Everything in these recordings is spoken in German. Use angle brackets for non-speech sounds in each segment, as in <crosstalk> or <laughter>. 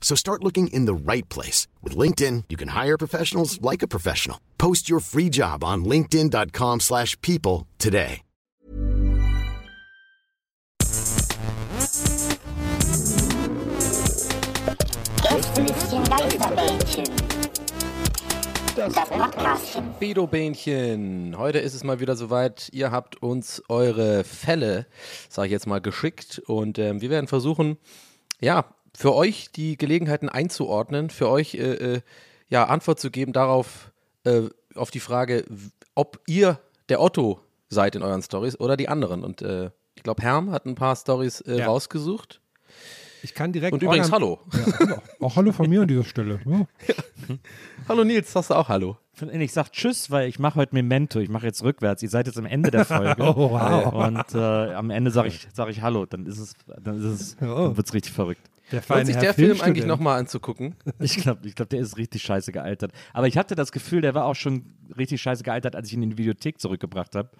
So start looking in the right place. With LinkedIn, you can hire professionals like a professional. Post your free job on linkedin.com slash people today. Gästelistchen Geisterbällchen. Das Podcastchen. Bähnchen. Heute ist es mal wieder soweit. Ihr habt uns eure Fälle, sage ich jetzt mal, geschickt und ähm, wir werden versuchen, ja, für euch die Gelegenheiten einzuordnen, für euch äh, äh, ja Antwort zu geben darauf äh, auf die Frage, ob ihr der Otto seid in euren Stories oder die anderen. Und äh, ich glaube, Herm hat ein paar Stories äh, Ja. rausgesucht. Ich kann direkt. Und übrigens, hallo. Ja, auch hallo von mir an dieser Stelle. Ja. <laughs> Hallo Nils, sagst du auch Hallo? Ich sag Tschüss, weil ich mache heute Memento. Ich mache jetzt rückwärts. Ihr seid jetzt am Ende der Folge. <laughs> Oh, wow. Und äh, am Ende sage ich, sag ich Hallo. Dann ist es, dann ist es, Oh. dann wird's richtig verrückt. Der Lohnt sich Herr der Film eigentlich nochmal anzugucken? <laughs> Ich glaube, ich glaub, der ist richtig scheiße gealtert. Aber ich hatte das Gefühl, der war auch schon richtig scheiße gealtert, als ich ihn in die Videothek zurückgebracht habe.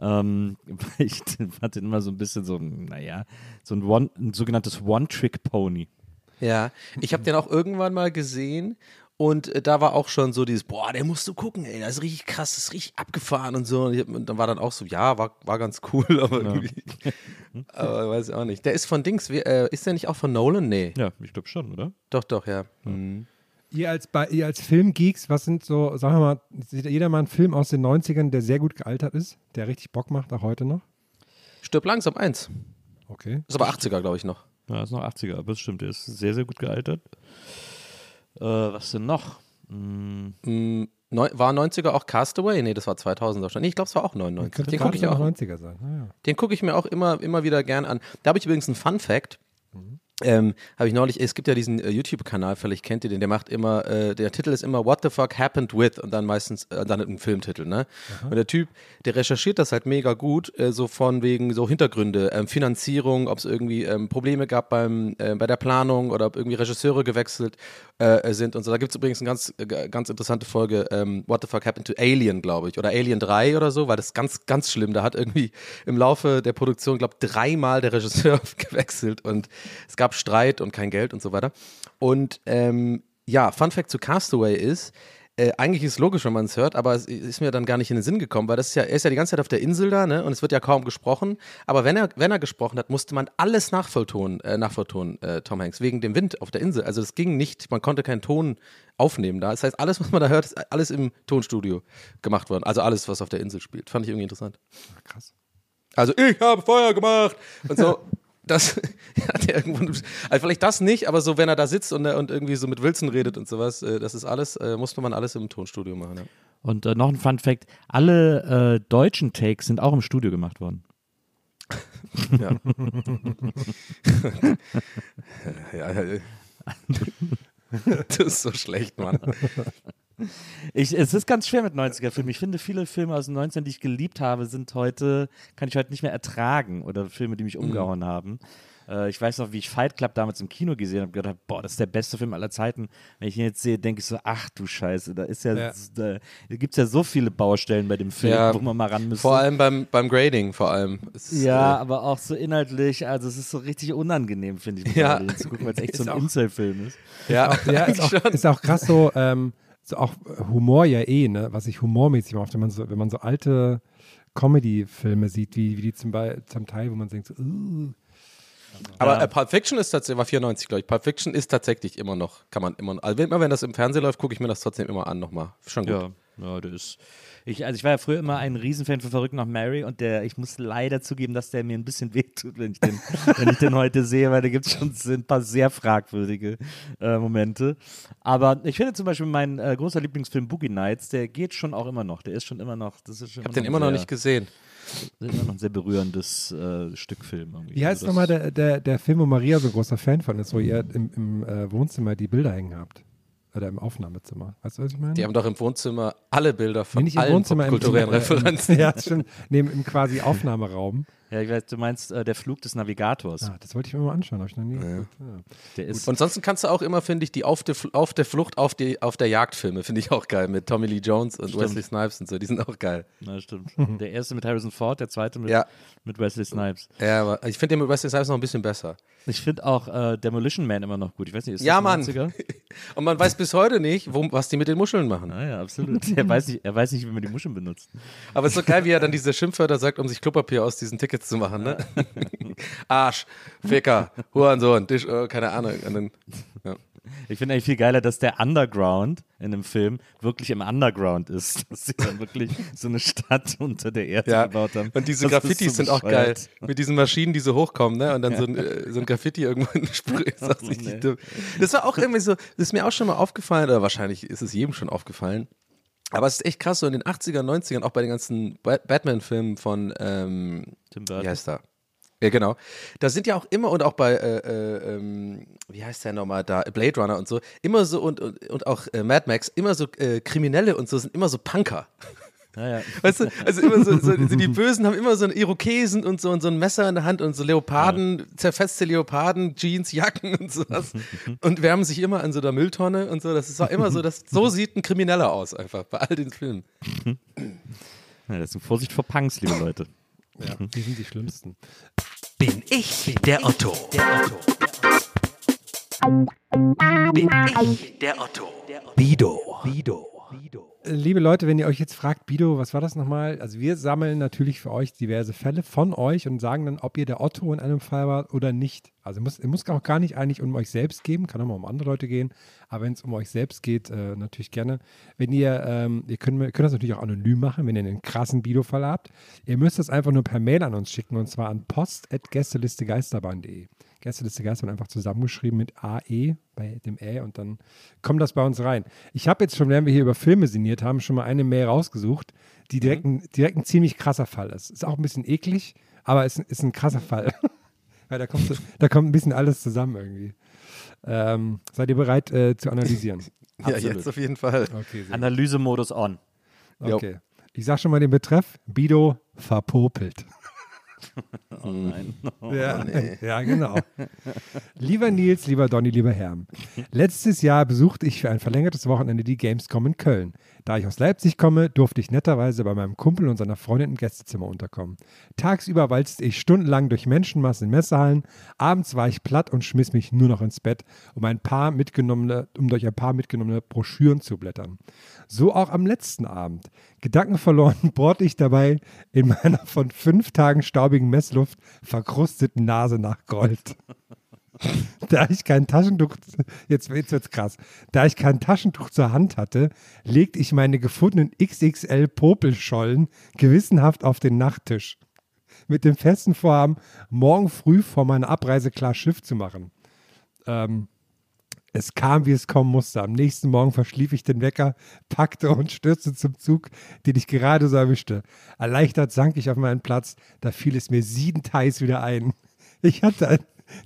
Ähm, <laughs> ich den immer so ein bisschen so, naja, so ein, One, ein sogenanntes One-Trick-Pony. Ja, ich habe den auch irgendwann mal gesehen und äh, da war auch schon so dieses, boah, der musst du gucken, ey, das ist richtig krass, das ist richtig abgefahren und so. Und, ich und dann war dann auch so, ja, war, war ganz cool, <laughs> aber irgendwie, <laughs> aber weiß ich auch nicht. Der ist von Dings, wie, äh, ist der nicht auch von Nolan? Nee, Ja, ich glaube schon, oder? doch, doch, ja. Mhm. Ihr als, bei, ihr als Filmgeeks, was sind so, sagen wir mal, sieht jeder mal einen Film aus den 90ern, der sehr gut gealtert ist, der richtig Bock macht, auch heute noch? Stirb langsam eins. Okay. Ist aber 80er, glaube ich, noch. Ja, ist noch 80er, aber das stimmt, der ist sehr, sehr gut gealtert. Äh, was denn noch? Hm, Mm, neu, war 90er auch Castaway? Nee, das war 2000er schon. Nee, ich glaube, es war auch 99. Könnte Den gucke ich, auch- noch 90er sein. Naja. den guck ich mir auch immer, immer wieder gern an. Da habe ich übrigens einen Fun Fact. Ähm, habe ich neulich, es gibt ja diesen äh, YouTube-Kanal, vielleicht kennt ihr den, der macht immer, äh, der Titel ist immer What the fuck happened with und dann meistens, äh, dann ein Filmtitel, ne? Und der Typ, der recherchiert das halt mega gut, äh, so von wegen so Hintergründe, ähm, Finanzierung, ob es irgendwie ähm, Probleme gab beim, äh, bei der Planung oder ob irgendwie Regisseure gewechselt äh, sind und so. Da gibt es übrigens eine ganz, äh, ganz interessante Folge, ähm, What the fuck happened to Alien, glaube ich, oder Alien 3 oder so, weil das ist ganz, ganz schlimm. Da hat irgendwie im Laufe der Produktion, glaube ich, dreimal der Regisseur <laughs> gewechselt und es gab Streit und kein Geld und so weiter. Und ähm, ja, Fun Fact zu Castaway ist, äh, eigentlich ist es logisch, wenn man es hört, aber es ist mir dann gar nicht in den Sinn gekommen, weil das ist ja, er ist ja die ganze Zeit auf der Insel da, ne? Und es wird ja kaum gesprochen. Aber wenn er, wenn er gesprochen hat, musste man alles nachvolltonen, äh, nachvolltonen, äh, Tom Hanks, wegen dem Wind auf der Insel. Also das ging nicht, man konnte keinen Ton aufnehmen da. Das heißt, alles, was man da hört, ist alles im Tonstudio gemacht worden. Also alles, was auf der Insel spielt. Fand ich irgendwie interessant. Krass. Also ich habe Feuer gemacht und so. <laughs> Das <laughs> hat er irgendwo, also vielleicht das nicht, aber so, wenn er da sitzt und, und irgendwie so mit Wilson redet und sowas, äh, das ist alles, äh, musste man alles im Tonstudio machen. Ja. Und äh, noch ein Fun Fact: Alle äh, deutschen Takes sind auch im Studio gemacht worden. <laughs> Ja. <laughs> ja, ja. Das ist so schlecht, Mann. Ich, es ist ganz schwer mit 90er-Filmen. Ich finde, viele Filme aus den 90ern, die ich geliebt habe, sind heute, kann ich heute nicht mehr ertragen. Oder Filme, die mich umgehauen haben. Äh, ich weiß noch, wie ich Fight Club damals im Kino gesehen habe, gedacht, boah, das ist der beste Film aller Zeiten. Wenn ich ihn jetzt sehe, denke ich so, ach du Scheiße, da ist ja, Ja. da, gibt es ja so viele Baustellen bei dem Film, Ja, wo man mal ran müsste. Vor allem beim, beim Grading, vor allem. Ist, ja, äh, aber auch so inhaltlich, also es ist so richtig unangenehm, finde ich, Ja. zu gucken, weil es echt <laughs> so ein Inselfilm ist. ja, Ja, ist auch, <laughs> ist auch krass so, ähm, so auch Humor ja eh, ne? was ich humormäßig macht, wenn man so, wenn man so alte Comedy-Filme sieht, wie, wie die zum, Be zum Teil, wo man denkt so, uh, Aber Ja. äh, Pulp Fiction ist tatsächlich, war 94, glaube ich. Pulp Fiction ist tatsächlich immer noch, kann man immer, also immer wenn das im Fernsehen läuft, gucke ich mir das trotzdem immer an nochmal. Schon gut. Ja. Ja, der ist. Ich, also ich war ja früher immer ein Riesenfan von Verrückt nach Mary und der, ich muss leider zugeben, dass der mir ein bisschen <laughs> wehtut, wenn ich den, wenn ich den heute sehe, weil da gibt es schon ein paar sehr fragwürdige äh, Momente. Aber ich finde zum Beispiel mein äh, großer Lieblingsfilm Boogie Nights, der geht schon auch immer noch. Der ist schon immer noch. Das ist schon Ich habe den immer noch nicht gesehen. immer noch ein sehr berührendes äh, Stück Film. irgendwie. Wie heißt Also nochmal das- der, der, der Film, wo Maria so ein großer Fan von ist, wo ihr im, im äh, Wohnzimmer die Bilder hängen habt? Oder im Aufnahmezimmer. Weißt du, was ich meine? Die haben doch im Wohnzimmer alle Bilder Nee, von im allen Wohnzimmer, im- kulturellen äh, im- Referenzen. <laughs> ja, stimmt. Nee, im, im quasi Aufnahmeraum. Ja, ich weiß, du meinst äh, der Flug des Navigators. Ah, das wollte ich mir mal anschauen, habe ich noch nie. Ja. Der ist. Und ansonsten kannst du auch immer, finde ich, die auf der, auf der Flucht, auf, die, auf der Jagd-Filme, finde ich auch geil, mit Tommy Lee Jones und Stimmt. Wesley Snipes und so, die sind auch geil. Na, stimmt. Der erste mit Harrison Ford, der zweite mit, Ja. mit Wesley Snipes. Ja, aber ich finde den mit Wesley Snipes noch ein bisschen besser. Ich finde auch äh, Demolition Man immer noch gut. Ich weiß nicht, ist Ja, das Mann. 90er? <laughs> Und man weiß bis heute nicht, wo, was die mit den Muscheln machen. Ah ja, absolut. er, weiß nicht, er weiß nicht, wie man die Muscheln benutzt. Aber es ist so geil, wie er dann diese Schimpfwörter sagt, um sich Klopapier aus diesen Tickets zu machen, ne? <laughs> Arsch, Ficker, Hurensohn, Tisch, äh, keine Ahnung. Dann, ja. Ich finde eigentlich viel geiler, dass der Underground in dem Film wirklich im Underground ist. <laughs> Dass sie dann wirklich so eine Stadt unter der Erde Ja, gebaut haben. und diese Das Graffitis so sind auch geil. Mit diesen Maschinen, die so hochkommen, ne? Und dann so, ein, äh, so ein Graffiti irgendwo in den Sprüh. <laughs> Das, richtig nee. das war auch irgendwie so, das ist mir auch schon mal aufgefallen, oder wahrscheinlich ist es jedem schon aufgefallen. Aber es ist echt krass, so in den 80ern, 90ern, auch bei den ganzen Ba- Batman-Filmen von, ähm, Tim wie Burton. heißt er? Ja, genau. Da sind ja auch immer, und auch bei, äh, äh, ähm, wie heißt der nochmal da, Blade Runner und so, immer so, und, und, und auch äh, Mad Max, immer so äh, Kriminelle und so sind immer so Punker. <laughs> Ja, ja. Weißt du, also immer so, so, so die <laughs> Bösen haben immer so einen Irokesen und so und so ein Messer in der Hand und so Leoparden, zerfetzte Leoparden, Jeans, Jacken und sowas. Und wärmen sich immer an so der Mülltonne und so. Das ist auch immer so, das, so sieht ein Krimineller aus, einfach bei all den Filmen. ja, das ist Vorsicht vor Punks, liebe Leute. Ja, die sind die schlimmsten. Bin ich der Otto? Bin ich der Otto? Bido. Bido. Liebe Leute, wenn ihr euch jetzt fragt, Bido, was war das nochmal? Also wir sammeln natürlich für euch diverse Fälle von euch und sagen dann, ob ihr der Otto in einem Fall wart oder nicht. Also muss, muss auch gar nicht eigentlich um euch selbst gehen, kann auch mal um andere Leute gehen, aber wenn es um euch selbst geht, äh, natürlich gerne. Wenn ihr, ähm, ihr könnt, könnt das natürlich auch anonym machen, wenn ihr einen krassen Bido-Fall habt. Ihr müsst das einfach nur per Mail an uns schicken und zwar an post.gästelistegeisterbahn.de. Gästeliste Geisterbahn einfach zusammengeschrieben mit AE bei dem Ä und dann kommt das bei uns rein. Ich habe jetzt schon, während wir hier über Filme sinniert haben, schon mal eine Mail rausgesucht, die direkt, ein, direkt ein ziemlich krasser Fall ist. Ist auch ein bisschen eklig, aber ist, ist ein krasser Fall. <laughs> Weil da kommt, so- da kommt ein bisschen alles zusammen irgendwie. Ähm, seid ihr bereit äh, zu analysieren? <laughs> Ja, jetzt auf jeden Fall. Okay, Analysemodus on. okay. Ich sag schon mal den Betreff: Bido verpopelt. <laughs> Oh nein. <laughs> Ja, ja, genau. lieber Nils, lieber Donny, lieber Herm. <laughs> Letztes Jahr besuchte ich für ein verlängertes Wochenende die Gamescom in Köln. Da ich aus Leipzig komme, durfte ich netterweise bei meinem Kumpel und seiner Freundin im Gästezimmer unterkommen. Tagsüber walzte ich stundenlang durch Menschenmassen in Messehallen. Abends war ich platt und schmiss mich nur noch ins Bett, um ein paar mitgenommene, um durch ein paar mitgenommene Broschüren zu blättern. So auch am letzten Abend. Gedankenverloren <laughs> bohrte ich dabei in meiner von fünf Tagen staubigen Messluft verkrusteten Nase nach Gold. <laughs> Da ich kein Taschentuch, jetzt, wird's krass, da ich kein Taschentuch zur Hand hatte, legte ich meine gefundenen XXL Popelschollen gewissenhaft auf den Nachttisch. Mit dem festen Vorhaben, morgen früh vor meiner Abreise klar Schiff zu machen. Ähm, es kam, wie es kommen musste. Am nächsten Morgen verschlief ich den Wecker, packte und stürzte zum Zug, den ich gerade so erwischte. Erleichtert sank ich auf meinen Platz, da fiel es mir siebenteils wieder ein. Ich hatte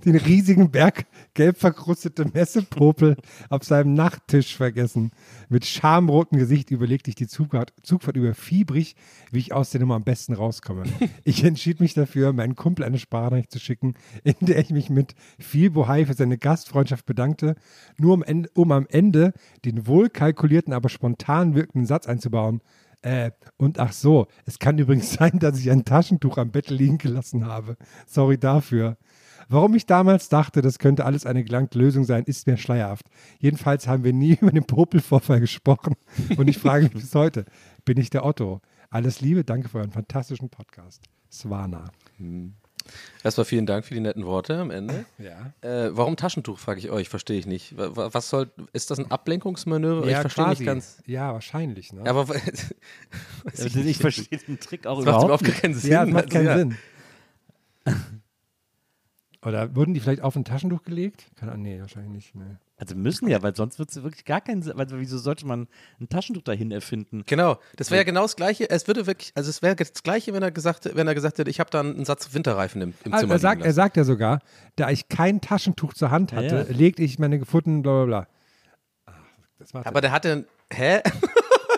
den riesigen Berg gelb verkrustete Messepopel auf seinem Nachttisch vergessen. Mit schamrotem Gesicht überlegte ich die Zugfahrt, Zugfahrt über fiebrig, wie ich aus der Nummer am besten rauskomme. <laughs> Ich entschied mich dafür, meinen Kumpel eine Sprachnachricht zu schicken, in der ich mich mit viel Bohai für seine Gastfreundschaft bedankte, nur um, um am Ende den wohl kalkulierten, aber spontan wirkenden Satz einzubauen. Äh, und ach so, es kann übrigens <laughs> sein, dass ich ein Taschentuch am Bett liegen gelassen habe. Sorry dafür. Warum ich damals dachte, das könnte alles eine gelangte Lösung sein, ist mir schleierhaft. Jedenfalls haben wir nie <laughs> über den Popelvorfall gesprochen. Und ich frage mich bis heute, bin ich der Otto? Alles Liebe, danke für euren fantastischen Podcast. Swana. Erstmal vielen Dank für die netten Worte am Ende. Ja. Äh, warum Taschentuch, frage ich euch, verstehe ich nicht. Wa- wa- Was soll, ist das ein Ablenkungsmanöver? ich verstehe quasi. nicht ganz. Ja, wahrscheinlich. Ne? Aber <laughs> weiß Also ich verstehe den Trick auch Das macht überhaupt überhaupt nicht. keinen Sinn. ja, das macht Also, keinen ja. Sinn. Oder wurden die vielleicht auf ein Taschentuch gelegt? Keine Ahnung, nee, wahrscheinlich nicht. Nee. Also müssen ja, weil sonst wird es wirklich gar keinen Sinn. Also wieso sollte man ein Taschentuch dahin erfinden? Genau, das wäre ja genau das Gleiche. Es würde wirklich, also es wäre das Gleiche, wenn er gesagt, wenn er gesagt hätte, ich habe da einen Satz Winterreifen im, im Ah, Zimmer er, sagt, er sagt ja sogar, da ich kein Taschentuch zur Hand hatte, Ja. legte ich meine gefunden, bla bla bla. Ach, das macht Aber der hatte, hä?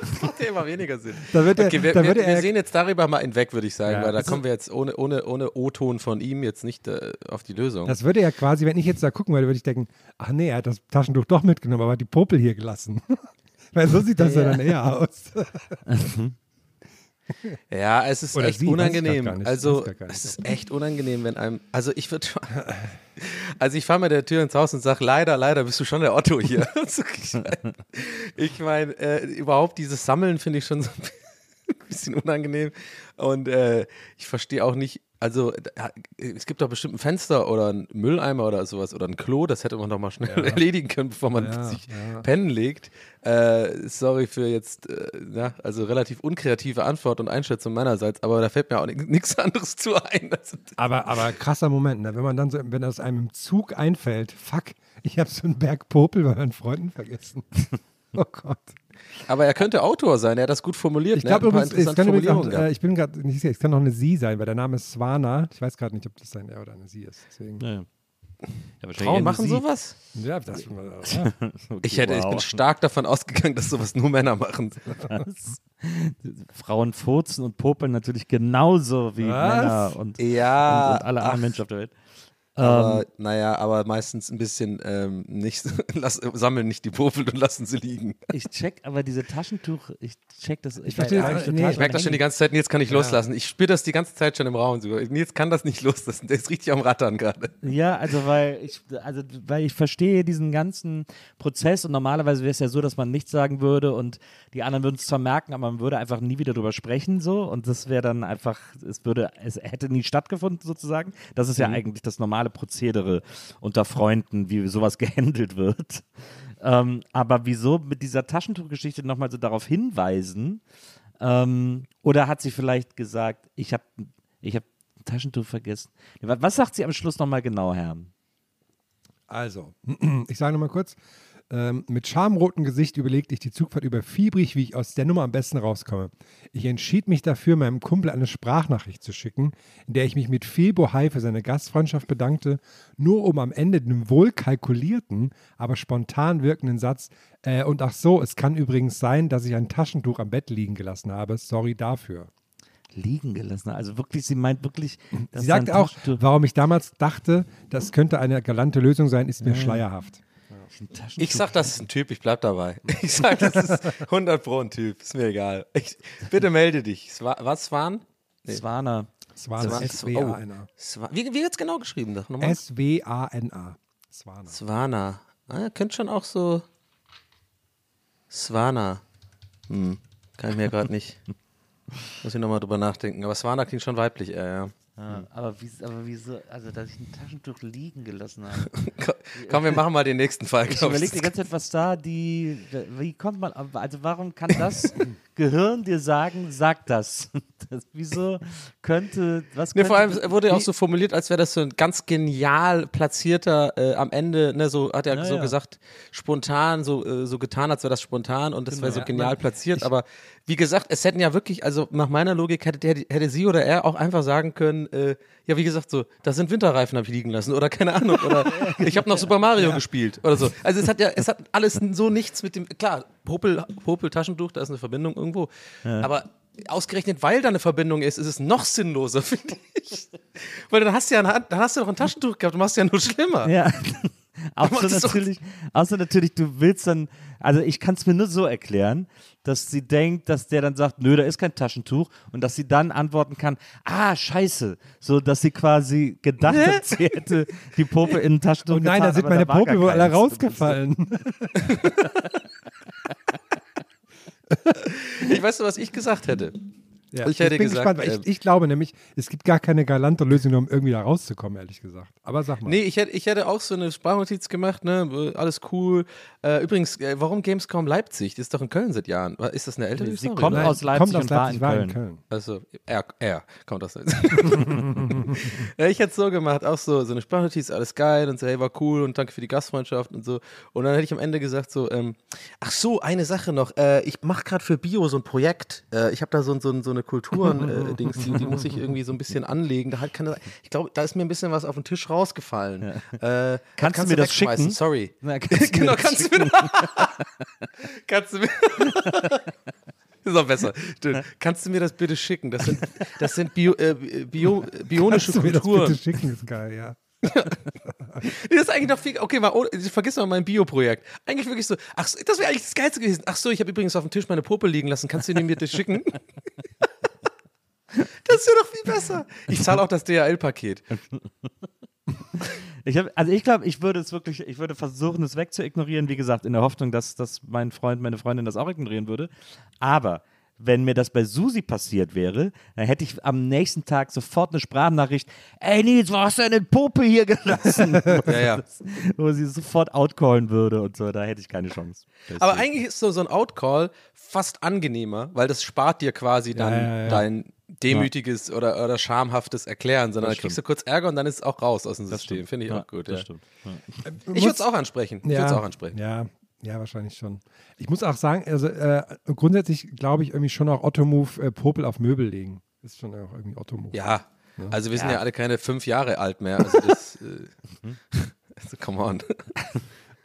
Das macht ja immer weniger Sinn. Da wird er- okay, wir, da wir, würde wir er- sehen jetzt darüber mal hinweg, würde ich sagen, Ja, weil da das kommen wir jetzt ohne, ohne, ohne O-Ton von ihm jetzt nicht äh, auf die Lösung. Das würde ja quasi, wenn ich jetzt da gucken würde, würde ich denken, ach nee, er hat das Taschentuch doch mitgenommen, aber hat die Popel hier gelassen. <laughs> Weil so sieht das ja, dann eher aus. <laughs> <laughs> <laughs> Ja, es ist Oder echt sie, unangenehm. nicht, Also, es ist echt unangenehm, wenn einem. Also, ich würde. <laughs> Also, ich fahre mit der Tür ins Haus und sage: Leider, leider bist du schon der Otto hier. <laughs> Ich meine, äh, überhaupt dieses Sammeln finde ich schon so ein bisschen unangenehm. Und äh, ich verstehe auch nicht. Also, es gibt doch bestimmt ein Fenster oder einen Mülleimer oder sowas oder ein Klo, das hätte man doch mal schnell <laughs> erledigen können, bevor man Ja, sich ja. pennen legt. Äh, sorry für jetzt, äh, ja, also relativ unkreative Antwort und Einschätzung meinerseits, aber da fällt mir auch <laughs> nichts anderes zu ein. Aber, aber krasser Moment, ne? wenn man dann so, wenn das einem im Zug einfällt, fuck, ich habe so einen Berg Popel bei meinen Freunden vergessen. <laughs> oh Gott. Aber er könnte Autor sein, er hat das gut formuliert. Ich ne? Glaube es interessante kann auch, äh, ich bin gerade nicht sicher, es kann auch eine Sie sein, weil der Name ist Swana. Ich weiß gerade nicht, ob das ein Er oder eine Sie ist. Deswegen. Ja. Ja, Frauen machen Sie. sowas? Ja, das ja. <laughs> Okay, Ich, hätte, ich bin wow. stark davon ausgegangen, dass sowas nur Männer machen. Was? Frauen furzen und popeln natürlich genauso wie Was? Männer und, Ja, und, und alle anderen Menschen auf der Welt. Aber, Ähm, naja, aber meistens ein bisschen ähm, nicht, <laughs> lass, sammeln nicht die Popel und lassen sie liegen. ich check aber diese Taschentuch, ich check das. Ich, war das- nee, Ich merke das schon die ganze Zeit, Nils kann nicht loslassen. Ich spüre das die ganze Zeit schon im Raum. Nils kann das nicht loslassen. Der ist richtig am Rattern gerade. Ja, also weil ich, also weil ich verstehe diesen ganzen Prozess und normalerweise wäre es ja so, dass man nichts sagen würde und die anderen würden es zwar merken, aber man würde einfach nie wieder drüber sprechen so und das wäre dann einfach, es würde, es hätte nie stattgefunden sozusagen. Das ist ja eigentlich das normale Prozedere unter Freunden, wie sowas <laughs> gehandelt wird. Ähm, aber wieso mit dieser Taschentuchgeschichte nochmal so darauf hinweisen? Ähm, oder hat sie vielleicht gesagt, ich habe ich hab ein Taschentuch vergessen? Was sagt sie am Schluss nochmal genau, Herr? Also, <clears throat> ich sage nochmal kurz. Ähm, mit schamrotem Gesicht überlegte ich die Zugfahrt über fiebrig, wie ich aus der Nummer am besten rauskomme. Ich entschied mich dafür, meinem Kumpel eine Sprachnachricht zu schicken, in der ich mich mit viel Bohai für seine Gastfreundschaft bedankte, nur um am Ende den wohl kalkulierten, aber spontan wirkenden Satz, äh, und ach so, es kann übrigens sein, dass ich ein Taschentuch am Bett liegen gelassen habe, sorry dafür. Liegen gelassen. Also wirklich, sie meint wirklich. dass Sie sagte auch, warum ich damals dachte, das könnte eine galante Lösung sein, ist mir schleierhaft. Ich sag, das ist ein Typ, ich bleib dabei. <laughs> Ich sag, das ist 100 pro ein Typ, ist mir egal. Ich, bitte melde dich. Swa- Was waren? Swana. Es war eine Swan- S-W-A-N-A. Swa- Wie, wie wird's genau geschrieben? Doch, nochmal? S-W-A-N-A. Swana. Swana. Ah, könnte schon auch so. Swana. Hm, kann ich mir gerade nicht. <laughs> Muss ich nochmal drüber nachdenken. Aber Swana klingt schon weiblich, äh, ja. Ja, aber, wie, aber wieso, also dass ich ein Taschentuch liegen gelassen habe. <laughs> Komm, wir machen mal den nächsten Fall. Ich überlege die ganze Zeit, was da die, wie kommt man, also warum kann das <laughs> Gehirn dir sagen, sag das? <laughs> das wieso könnte, was könnte, vor allem wurde ja auch so formuliert, als wäre das so ein ganz genial platzierter äh, am Ende, ne, so hat er Ja, so ja. gesagt, spontan, so, äh, so getan, als wäre das spontan und das wäre so ja. genial Man- platziert. aber wie gesagt, es hätten ja wirklich, also nach meiner Logik hätte, der, hätte sie oder er auch einfach sagen können, äh, ja, wie gesagt, so, das sind Winterreifen, habe ich liegen lassen oder keine Ahnung, oder <laughs> ich habe noch Super Mario gespielt oder so. Also es hat ja, es hat alles so nichts mit dem, klar, Popel, Popel Taschentuch, da ist eine Verbindung irgendwo, aber ausgerechnet, weil da eine Verbindung ist, ist es noch sinnloser, finde ich. <laughs> Weil dann hast du ja eine, dann hast du noch ein Taschentuch gehabt, du machst ja nur schlimmer. Ja. <laughs> Außer natürlich, außer natürlich, du willst dann, also ich kann es mir nur so erklären, dass sie denkt, dass der dann sagt, nö, da ist kein Taschentuch und dass sie dann antworten kann, ah, scheiße, so dass sie quasi gedacht hat, sie hätte die Pope in ein Taschentuch Oh nein, da sind meine Popel wohl alle rausgefallen. <laughs> Ich weiß, was ich gesagt hätte. Ja, Ich hätte bin gesagt, gespannt, weil ähm, ich, ich glaube nämlich, es gibt gar keine galante Lösung, um irgendwie da rauszukommen, ehrlich gesagt. Aber sag mal. Nee, ich hätte, ich hätte auch so eine Sprachnotiz gemacht, ne? Alles cool. Äh, übrigens, äh, warum Gamescom Leipzig? Die ist doch in Köln seit Jahren. Ist das eine ältere Sie Story? kommt oder? aus Leipzig kommt aus und war Leipzig, in war Köln. in Köln. Also, er, er kommt aus Leipzig. <laughs> ja, ich hätte es so gemacht, auch so, so eine Sprachnotiz, alles geil und so, hey, war cool und danke für die Gastfreundschaft und so. Und dann hätte ich am Ende gesagt so, ähm, ach so, eine Sache noch, äh, ich mache gerade für Bio so ein Projekt. Äh, ich habe da so, so, so eine Kulturen-Dings, <laughs> die, die muss ich irgendwie so ein bisschen anlegen. Da halt kann, ich glaube, da ist mir ein bisschen was auf den Tisch rausgefallen. Äh, Kannst du mir das wegschmeißen, schicken? Sorry. Na, <laughs> kannst du mir genau, das kannst du mir <laughs> Kannst du mir. Ist auch besser. Du, kannst du mir das bitte schicken? Das sind, das sind Bio, äh, Bio, bionische Kannst du mir das Kulturen. bitte schicken, ist geil, ja. Das ist eigentlich noch viel. Okay, mal, ohne- vergiss mal mein Bio-Projekt. Eigentlich wirklich so. Ach, das wäre eigentlich das Geilste gewesen. Ach so, ich habe übrigens auf dem Tisch meine Popel liegen lassen. Kannst du mir bitte schicken? Das wäre doch viel besser. Ich zahle auch das DHL-Paket. Ich hab, also ich glaube, ich würde es wirklich, ich würde versuchen, es wegzuignorieren, wie gesagt, in der Hoffnung, dass, dass mein Freund, meine Freundin das auch ignorieren würde. Aber wenn mir das bei Susi passiert wäre, dann hätte ich am nächsten Tag sofort eine Sprachnachricht, ey Nils, wo hast du eine Puppe hier gelassen? <laughs> Ja, ja. <laughs> Wo sie sofort outcallen würde und so, da hätte ich keine Chance. Aber Deswegen. eigentlich ist so, so ein Outcall fast angenehmer, weil das spart dir quasi dann Ja, ja, ja. dein demütiges oder, oder schamhaftes Erklären, sondern Das da kriegst du kurz Ärger und dann ist es auch raus aus dem System. Finde ich Ja, auch gut. Das Ja. stimmt. Ja. Ich würde es auch ansprechen. Ich würde es auch ansprechen. Ja, ja, wahrscheinlich schon. Ich muss auch sagen, also äh, grundsätzlich glaube ich irgendwie schon auch Otto-Move äh, Popel auf Möbel legen. Ist schon auch irgendwie Otto-Move. Ja, also wir sind ja. alle keine fünf Jahre alt mehr. Also das, äh, <laughs> also come on. <laughs>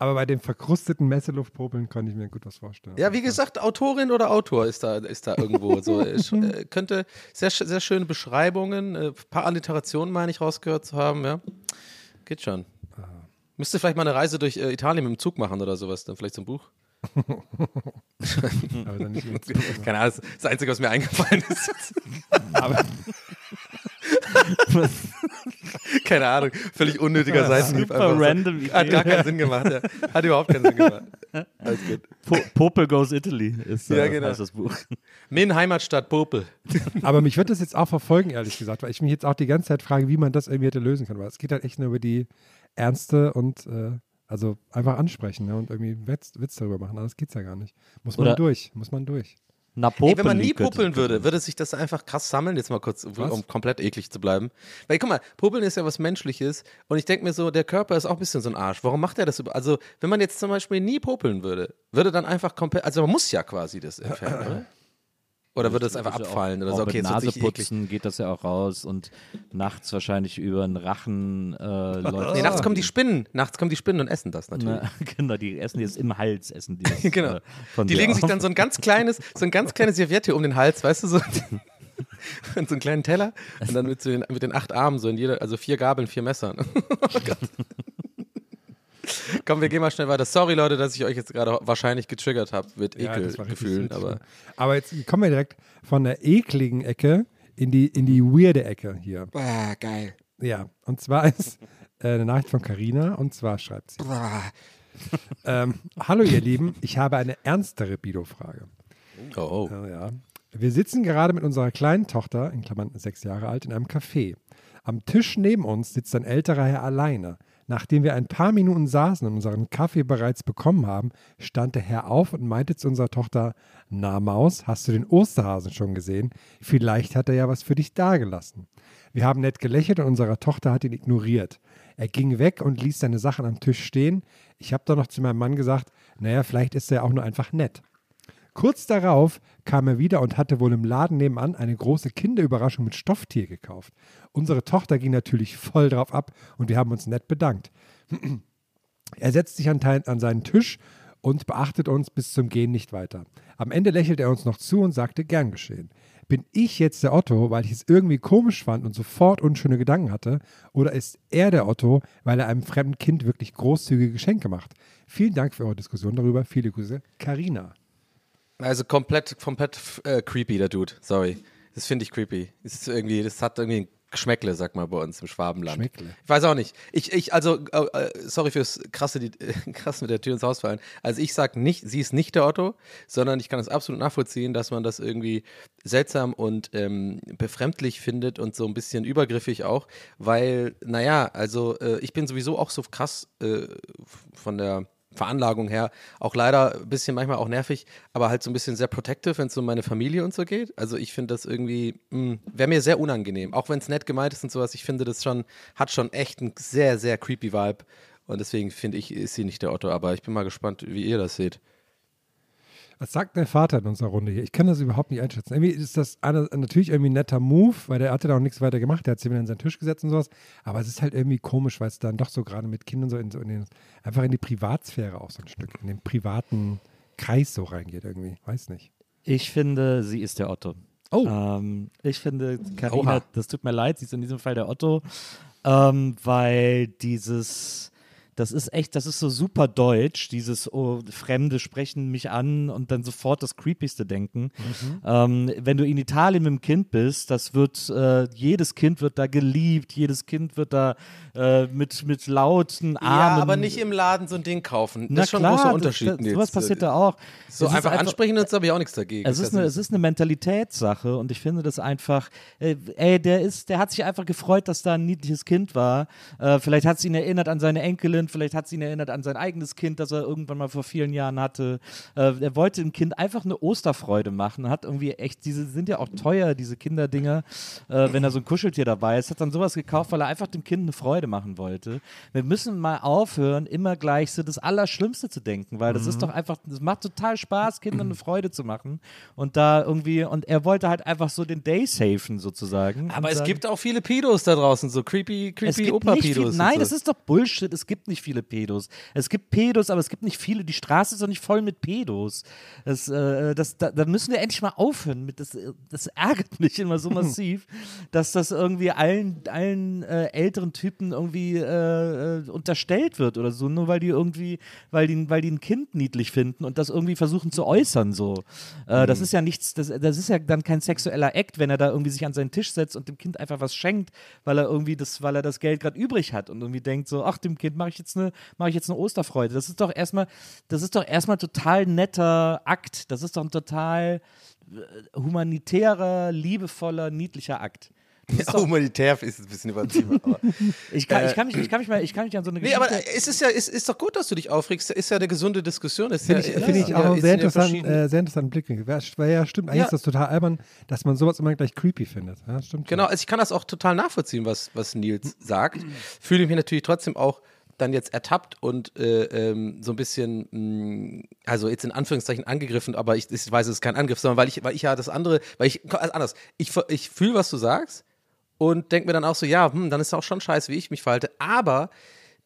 Aber bei den verkrusteten Messeluftpopeln konnte ich mir gut was vorstellen. Ja, wie gesagt, Autorin oder Autor ist da, ist da irgendwo so. <laughs> Es, äh, könnte sehr, sehr schöne Beschreibungen, ein paar Alliterationen, meine ich, rausgehört zu haben, ja. Geht schon. Müsste vielleicht mal eine Reise durch äh, Italien mit dem Zug machen oder sowas, dann vielleicht so ein Buch. <laughs> Aber dann nicht jetzt. Keine Ahnung, das ist das Einzige, was mir eingefallen ist. Aber Keine Ahnung, völlig unnötiger Seitenhieb. super einfach random Idee. Hat gar keinen Sinn gemacht, ja. Hat überhaupt keinen Sinn gemacht. Alles gut. Po Popel Goes Italy ist äh, Ja, genau. heißt das Buch. Min Heimatstadt Popel. Aber mich wird das jetzt auch verfolgen, ehrlich gesagt, weil ich mich jetzt auch die ganze Zeit frage, wie man das irgendwie hätte lösen können. Weil es geht halt echt nur über die Ernste und äh, also einfach ansprechen ne, und irgendwie Witz, Witz darüber machen. Aber das geht's ja gar nicht. Muss man Oder- durch, muss man durch. Na, Ey, wenn man nie popeln würde, würde sich das einfach krass sammeln, jetzt mal kurz, um komplett eklig zu bleiben. Weil guck mal, popeln ist ja was Menschliches und ich denke mir so, der Körper ist auch ein bisschen so ein Arsch. Warum macht er das über? Also, wenn man jetzt zum Beispiel nie popeln würde, würde dann einfach komplett, also man muss ja quasi das entfernen, <clears throat> oder? Oder würde es einfach abfallen auch, oder auch so? Okay, mit wird's richtig eklig. Naseputzen geht das ja auch raus und nachts wahrscheinlich über den Rachen äh, <laughs> läuft. Nee, nachts kommen die Spinnen, nachts kommen die Spinnen und essen das natürlich. Na, <laughs> genau, die essen jetzt im Hals, essen die das, <laughs> Genau. äh, Die legen sich auf. dann so ein ganz kleines, so ein ganz kleines Serviette um den Hals, weißt du, so. Und so einen kleinen Teller und dann mit, so den, mit den acht Armen, so in jeder, also vier Gabeln, vier Messern. Oh Gott. Komm, wir gehen mal schnell weiter. Sorry, Leute, dass ich euch jetzt gerade wahrscheinlich getriggert habe mit Ja, Ekelgefühlen, süß. aber aber jetzt kommen wir direkt von der ekligen Ecke in die, in die weirde Ecke hier. ah, geil. Ja, und zwar ist äh, eine Nachricht von Carina und zwar schreibt sie: ähm, Hallo, ihr Lieben, ich habe eine ernstere Bido-Frage. Oh, oh. Ja, ja. Wir sitzen gerade mit unserer kleinen Tochter, in Klammern sechs Jahre alt, in einem Café. Am Tisch neben uns sitzt ein älterer Herr alleine. Nachdem wir ein paar Minuten saßen und unseren Kaffee bereits bekommen haben, stand der Herr auf und meinte zu unserer Tochter: Na, Maus, hast du den Osterhasen schon gesehen? Vielleicht hat er ja was für dich dagelassen. Wir haben nett gelächelt und unsere Tochter hat ihn ignoriert. Er ging weg und ließ seine Sachen am Tisch stehen. Ich habe dann noch zu meinem Mann gesagt: Naja, vielleicht ist er auch nur einfach nett. Kurz darauf kam er wieder und hatte wohl im Laden nebenan eine große Kinderüberraschung mit Stofftier gekauft. Unsere Tochter ging natürlich voll drauf ab und wir haben uns nett bedankt. Er setzt sich an, an seinen Tisch und beachtet uns bis zum Gehen nicht weiter. Am Ende lächelte er uns noch zu und sagte, gern geschehen. Bin ich jetzt der Otto, weil ich es irgendwie komisch fand und sofort unschöne Gedanken hatte? Oder ist er der Otto, weil er einem fremden Kind wirklich großzügige Geschenke macht? Vielen Dank für eure Diskussion darüber. Viele Grüße, Karina. Also komplett, komplett äh, creepy, der Dude. Sorry. Das finde ich creepy. Das ist irgendwie, das hat irgendwie Geschmäckle, sag mal bei uns im Schwabenland. Geschmäckle. Ich weiß auch nicht. Ich, ich also, äh, äh, sorry fürs krasse, die, äh, <laughs> krass mit der Tür ins Haus fallen. Also ich sag nicht, sie ist nicht der Otto, sondern ich kann es absolut nachvollziehen, dass man das irgendwie seltsam und ähm, befremdlich findet und so ein bisschen übergriffig auch, weil, naja, also äh, ich bin sowieso auch so krass äh, von der Veranlagung her auch leider ein bisschen manchmal auch nervig, aber halt so ein bisschen sehr protective, wenn es um meine Familie und so geht. Also ich finde das irgendwie, wäre mir sehr unangenehm, auch wenn es nett gemeint ist und sowas. Ich finde das schon, hat schon echt einen sehr, sehr creepy Vibe und deswegen finde ich, ist sie nicht der Otto, aber ich bin mal gespannt, wie ihr das seht. Was sagt dein Vater in unserer Runde hier? Ich kann das überhaupt nicht einschätzen. Irgendwie ist das eine, natürlich irgendwie ein netter Move, weil der hatte da auch nichts weiter gemacht. Der hat sich wieder an seinen Tisch gesetzt und sowas. Aber es ist halt irgendwie komisch, weil es dann doch so gerade mit Kindern so, in, so in den, einfach in die Privatsphäre auch so ein Stück, in den privaten Kreis so reingeht irgendwie. Weiß nicht. Ich finde, sie ist der Otto. Oh. Ähm, ich finde, Carina, Oha. das tut mir leid, sie ist in diesem Fall der Otto, ähm, weil dieses, das ist echt, das ist so super deutsch, dieses oh, Fremde sprechen mich an und dann sofort das Creepigste denken. Ähm, wenn du in Italien mit dem Kind bist, das wird, äh, jedes Kind wird da geliebt, jedes Kind wird da äh, mit, mit lauten Armen. Ja, aber nicht im Laden so ein Ding kaufen. Das Na ist schon klar, ein großer das- Unterschied. Das, Nils. sowas passiert da auch. So Es einfach ansprechen, das habe ich auch nichts dagegen. es ist, Das eine, es ist eine Mentalitätssache und ich finde das einfach, äh, ey, der ist, der hat sich einfach gefreut, dass da ein niedliches Kind war. Äh, vielleicht hat es ihn erinnert an seine Enkelin, vielleicht hat es ihn erinnert an sein eigenes Kind, das er irgendwann mal vor vielen Jahren hatte. Äh, er wollte dem Kind einfach eine Osterfreude machen, hat irgendwie echt, diese sind ja auch teuer, diese Kinderdinger, äh, wenn da so ein Kuscheltier dabei ist, hat dann sowas gekauft, weil er einfach dem Kind eine Freude machen wollte. Wir müssen mal aufhören, immer gleich so das Allerschlimmste zu denken, weil das ist doch einfach, das macht total Spaß, Kindern eine <clears throat> Freude zu machen. Und da irgendwie, und er wollte halt einfach so den Day safen sozusagen. aber es sagen, gibt auch viele Pedos da draußen, so creepy, creepy Opa-Pedos. Nein, und das so. ist doch Bullshit. Es gibt nicht viele Pedos. Es gibt Pedos, aber es gibt nicht viele. Die Straße ist doch nicht voll mit Pedos. Das, äh, das, da, da müssen wir endlich mal aufhören. Mit das, das ärgert mich immer so <laughs> massiv, dass das irgendwie allen, allen äh, älteren Typen irgendwie äh, äh, unterstellt wird oder so, nur weil die irgendwie, weil die, weil die ein Kind niedlich finden und das irgendwie versuchen zu äußern. So. Äh, Das ist ja nichts, das, das ist ja dann kein sexueller Act, wenn er da irgendwie sich an seinen Tisch setzt und dem Kind einfach was schenkt, weil er irgendwie das, weil er das Geld gerade übrig hat und irgendwie denkt so, ach, dem Kind mache ich jetzt eine, mache ich jetzt eine Osterfreude. Das ist doch erstmal, das ist doch erstmal total netter Akt. Das ist doch ein total äh, humanitärer, liebevoller, niedlicher Akt. Ja, doch, humanitär ist ein bisschen übertrieben. Aber. <laughs> ich, kann, äh, ich, kann mich, ich, kann mich mal, ich kann mich an so eine nee, Geschichte aber es ist ja, es ist doch gut, dass du dich aufregst. Ist ja eine gesunde Diskussion. Finde ja, ich, finde ich ja, auch sehr, ja interessant, äh, sehr interessanten Blickwinkel. Weil weil ja, stimmt, eigentlich Ja. ist das total albern, dass man sowas immer gleich creepy findet. Ja, stimmt. Genau, also ich kann das auch total nachvollziehen, was, was Nils sagt. Fühle mich natürlich trotzdem auch dann jetzt ertappt und äh, ähm, so ein bisschen, mh, also jetzt in Anführungszeichen angegriffen, aber ich, ich weiß, es ist kein Angriff, sondern weil ich, weil ich ja das andere, weil ich, also anders, ich, ich fühle, was du sagst und denke mir dann auch so, ja, hm, dann ist auch schon scheiße, wie ich mich verhalte, aber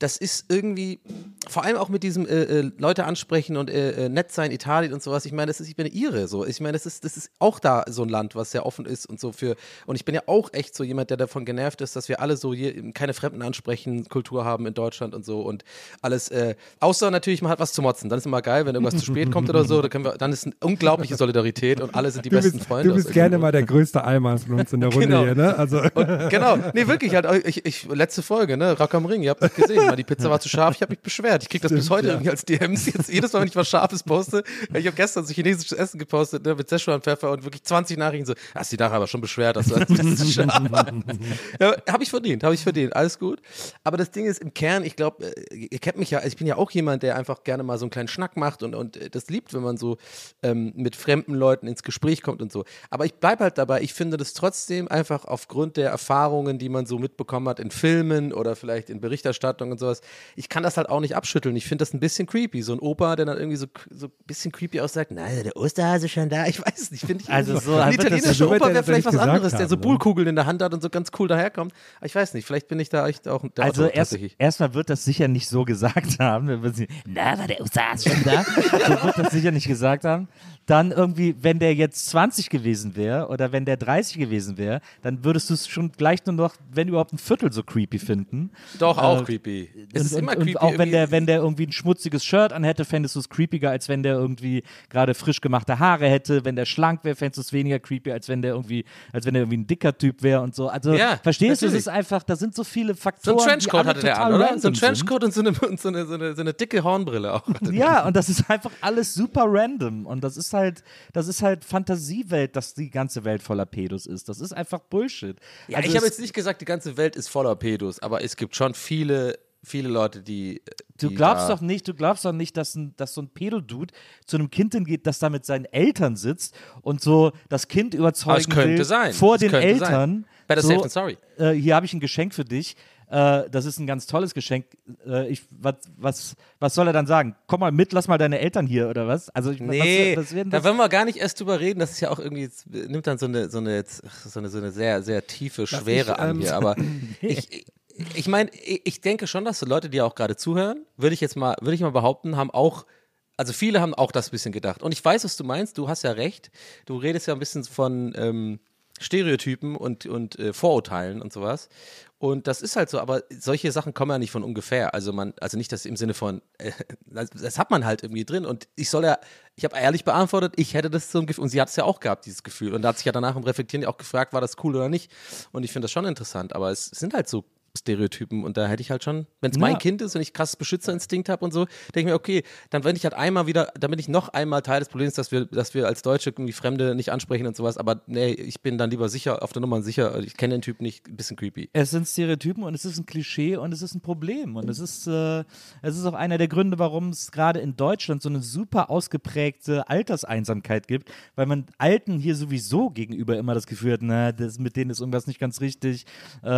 das ist irgendwie, vor allem auch mit diesem äh, äh, Leute ansprechen und äh, äh, nett sein, Italien und sowas. Ich meine, das ist, ich bin eine Ire, so. Ich meine, das ist, das ist auch da so ein Land, was sehr offen ist und so für. Und ich bin ja auch echt so jemand, der davon genervt ist, dass wir alle so hier keine Fremden ansprechen, Kultur haben in Deutschland und so und alles. Äh, außer natürlich, man hat was zu motzen. Dann ist immer geil, wenn irgendwas zu spät kommt oder so. Da können wir, dann ist eine unglaubliche Solidarität und alle sind die Du besten bist, Freunde. du bist gerne mal der größte Allmann von uns in der <laughs> Runde Genau. hier, ne? Also, und, genau, nee, wirklich, halt, ich, ich, letzte Folge, ne, Rock am Ring, ihr habt das gesehen, mal, die Pizza war zu scharf, ich habe mich beschwert. Ich krieg das bis heute irgendwie als DMs, jetzt jedes Mal, wenn ich was Scharfes poste, ich habe gestern so chinesisches Essen gepostet, ne, mit Szechuan Pfeffer und wirklich 20 Nachrichten so, hast die nachher aber schon beschwert, dass du das zu scharf <laughs> ja, habe ich verdient, habe ich verdient, alles gut. Aber das Ding ist, im Kern, ich glaube, ihr kennt mich ja, ich bin ja auch jemand, der einfach gerne mal so einen kleinen Schnack macht und, und äh, das liebt, wenn man so ähm, mit fremden Leuten ins Gespräch kommt und so. Aber ich bleibe halt dabei, ich finde das trotzdem einfach aufgrund der Erfahrungen, die man so mitbekommen hat in Filmen oder vielleicht in Berichterstattung und sowas, ich kann das halt auch nicht abschütteln. Ich finde das ein bisschen creepy. So ein Opa, der dann irgendwie so, so ein bisschen creepy aussagt, nein, der Osterhase schon da, ich weiß es nicht, finde ich. Also so, ein italienischer Opa wäre vielleicht was anderes, der so haben, ne? Bullkugeln in der Hand hat und so ganz cool daherkommt. Aber ich weiß nicht, vielleicht bin ich da echt auch der Also erst, erstmal wird das sicher nicht so gesagt haben. Würden sie, Na, war der Usas schon da? so wird das sicher nicht gesagt haben. Dann irgendwie, wenn der jetzt 20 gewesen wäre oder wenn der 30 gewesen wäre, dann würdest du es schon gleich nur noch, wenn überhaupt ein Viertel so creepy finden. Doch, auch Äh, creepy. Creepy. Es Und, ist immer und, creepy. auch wenn der, wenn der irgendwie ein schmutziges Shirt anhätte, fändest du es creepiger, als wenn der irgendwie gerade frisch gemachte Haare hätte. Wenn der schlank wäre, fändest du es weniger creepy, als wenn der irgendwie, als wenn der irgendwie ein dicker Typ wäre und so. Also Ja, verstehst du, es natürlich. ist einfach, da sind so viele so Faktoren. ein Trenchcoat hatte der an, oder? So ein. Trenchcoat und so eine, <laughs> und so eine, so eine, so eine dicke Hornbrille auch. <laughs> Ja, und das ist einfach alles super random. Und das ist halt, das ist halt Fantasiewelt, dass die ganze Welt voller Pedos ist. Das ist einfach Bullshit. Ja, Also ich habe jetzt nicht gesagt, die ganze Welt ist voller Pedos, aber es gibt schon viele, viele Leute, die. Du die glaubst da, doch nicht, du glaubst doch nicht, dass, ein, dass so ein Pedo-Dude zu einem Kind hingeht, das da mit seinen Eltern sitzt und so das Kind überzeugen Aber könnte will sein. vor Es den könnte Eltern. sein. Better so, safe than sorry. Äh, hier habe ich ein Geschenk für dich. Äh, das ist ein ganz tolles Geschenk. Äh, ich, was, was, was soll er dann sagen? Komm mal mit, lass mal deine Eltern hier oder was? Also ich, Nee, was, was werden da wollen wir gar nicht erst drüber reden. Das ist ja auch irgendwie, nimmt dann so eine, so eine, so eine, so eine sehr, sehr tiefe Schwere ich, an ähm, hier. Aber <laughs> ich, ich, meine, ich, denke schon, dass so Leute, die auch gerade zuhören, würde ich jetzt mal, würde ich mal behaupten, haben auch, also viele haben auch das bisschen gedacht. Und ich weiß, was du meinst. Du hast ja recht. Du redest ja ein bisschen von ähm, Stereotypen und, und äh, Vorurteilen und sowas. Und das ist halt so, aber solche Sachen kommen ja nicht von ungefähr. Also man, also nicht das im Sinne von, äh, das, hat man halt irgendwie drin. Und ich soll ja, ich habe ehrlich beantwortet, ich hätte das so ein Gefühl, und sie hat es ja auch gehabt, dieses Gefühl. Und da hat sich ja danach im Reflektieren auch gefragt, war das cool oder nicht. Und ich finde das schon interessant, aber es sind halt so Stereotypen und da hätte ich halt schon, wenn es mein Ja. Kind ist und ich krass Beschützerinstinkt habe und so, denke ich mir, okay, dann bin ich halt einmal wieder, dann bin ich noch einmal Teil des Problems, dass wir, dass wir als Deutsche irgendwie Fremde nicht ansprechen und sowas, aber nee, ich bin dann lieber sicher, auf der Nummer sicher, ich kenne den Typ nicht, ein bisschen creepy. Es sind Stereotypen und es ist ein Klischee und es ist ein Problem. Und es ist, äh, es ist auch einer der Gründe, warum es gerade in Deutschland so eine super ausgeprägte Alterseinsamkeit gibt, weil man Alten hier sowieso gegenüber immer das Gefühl hat, na, das, mit denen ist irgendwas nicht ganz richtig äh,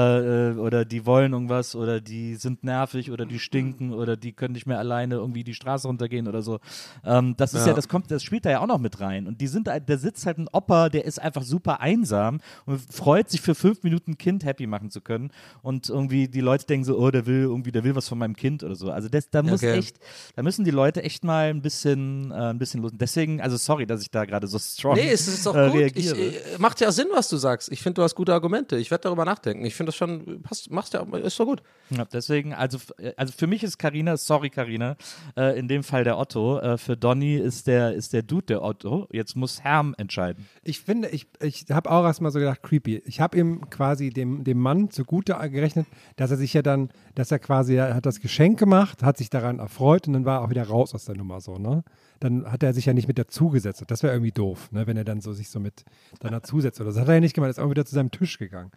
äh, oder die wollen irgendwas oder die sind nervig oder die stinken oder die können nicht mehr alleine irgendwie die Straße runtergehen oder so. Ähm, das ist ja. Ja. das kommt, das spielt da ja auch noch mit rein. Und die sind, da sitzt halt ein Opa, der ist einfach super einsam und freut sich für fünf Minuten ein Kind happy machen zu können. Und irgendwie die Leute denken so, oh, der will irgendwie, der will was von meinem Kind oder so. Also das, da muss Okay. echt, da müssen die Leute echt mal ein bisschen, äh, ein bisschen los. Deswegen, also sorry, dass ich da gerade so strong Nee, es ist doch äh, gut. Ich, reagiere. äh, macht ja Sinn, was du sagst. Ich finde, du hast gute Argumente. Ich werde darüber nachdenken. Ich finde das schon, passt, machst ja, ist doch gut. Ja, deswegen, also, äh, also für mich ist Karina, sorry Karina, äh, in dem Fall der Otto. Äh, für Donny ist der, ist der Dude der Otto. Jetzt muss Herm entscheiden. Ich finde, ich, ich habe auch erstmal so gedacht, creepy. Ich habe ihm quasi dem, dem Mann zugute gerechnet, dass er sich ja dann, dass er quasi, er hat das Geschenk gemacht, hat sich daran erfreut und dann war er auch wieder raus aus der Nummer so, ne? Dann hat er sich ja nicht mit dazugesetzt. Das wäre irgendwie doof, ne? Wenn er dann so sich so mit dann dazusetzt oder so. Das hat er ja nicht gemacht, er ist auch wieder zu seinem Tisch gegangen.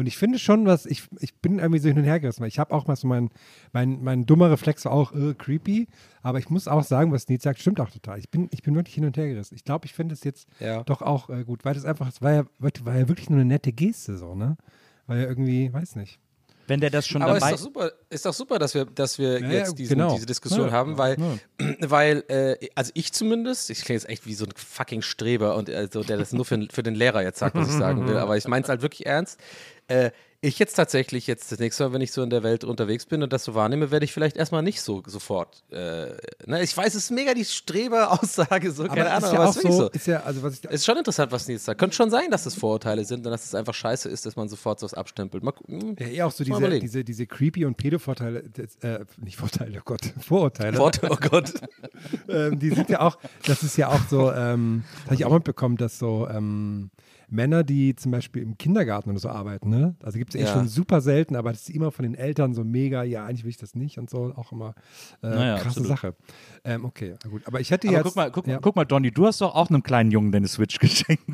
Und ich finde schon, was, ich, ich bin irgendwie so hin und her gerissen, weil ich habe auch mal so mein, mein, mein dummer Reflex war auch äh, creepy, aber ich muss auch sagen, was Nils sagt, stimmt auch total. Ich bin, ich bin wirklich hin und her gerissen. Ich glaube, ich finde es jetzt Ja. doch auch äh, gut, weil das einfach, es war ja, war ja wirklich nur eine nette Geste so, ne? Weil ja irgendwie, weiß nicht. Wenn der das schon Aber ist dabei doch super, ist doch super, dass wir, dass wir Ja, jetzt diesen, genau. diese Diskussion Ja, haben, weil, ja. <clears throat> weil äh, also ich zumindest, ich klinge jetzt echt wie so ein fucking Streber und also, der das nur für, für den Lehrer jetzt sagt, was ich sagen will, <laughs> aber ich meine es halt wirklich ernst. Äh, ich jetzt tatsächlich jetzt das nächste Mal, wenn ich so in der Welt unterwegs bin und das so wahrnehme, werde ich vielleicht erstmal nicht so sofort. Äh, ne? Ich weiß, es ist mega die Streber-Aussage, so, keine das Ahnung, ja aber so, so. ist ja, also was ich, Es ist schon interessant, was Nils sagt. Könnte schon sein, dass es Vorurteile sind und dass es einfach scheiße ist, dass man sofort sowas abstempelt. Mal, hm, ja, eh auch so diese, diese, diese creepy und Pedo-Vorteile, äh, nicht Vorteile, oh Gott, <laughs> Vorurteile. Worte, oh Gott. <laughs> ähm, die sind ja auch, das ist ja auch so, ähm, das habe ich auch mitbekommen, dass so ähm, Männer, die zum Beispiel im Kindergarten oder so arbeiten, ne? Also gibt es eh Ja. schon super selten, aber das ist immer von den Eltern so mega, ja, eigentlich will ich das nicht und so, auch immer äh, Naja, krasse absolut. Sache. Ähm, okay, gut. Aber ich hätte Aber jetzt. guck mal, guck, ja. mal, guck mal, Donny, du hast doch auch einem kleinen Jungen deine Switch geschenkt. <laughs>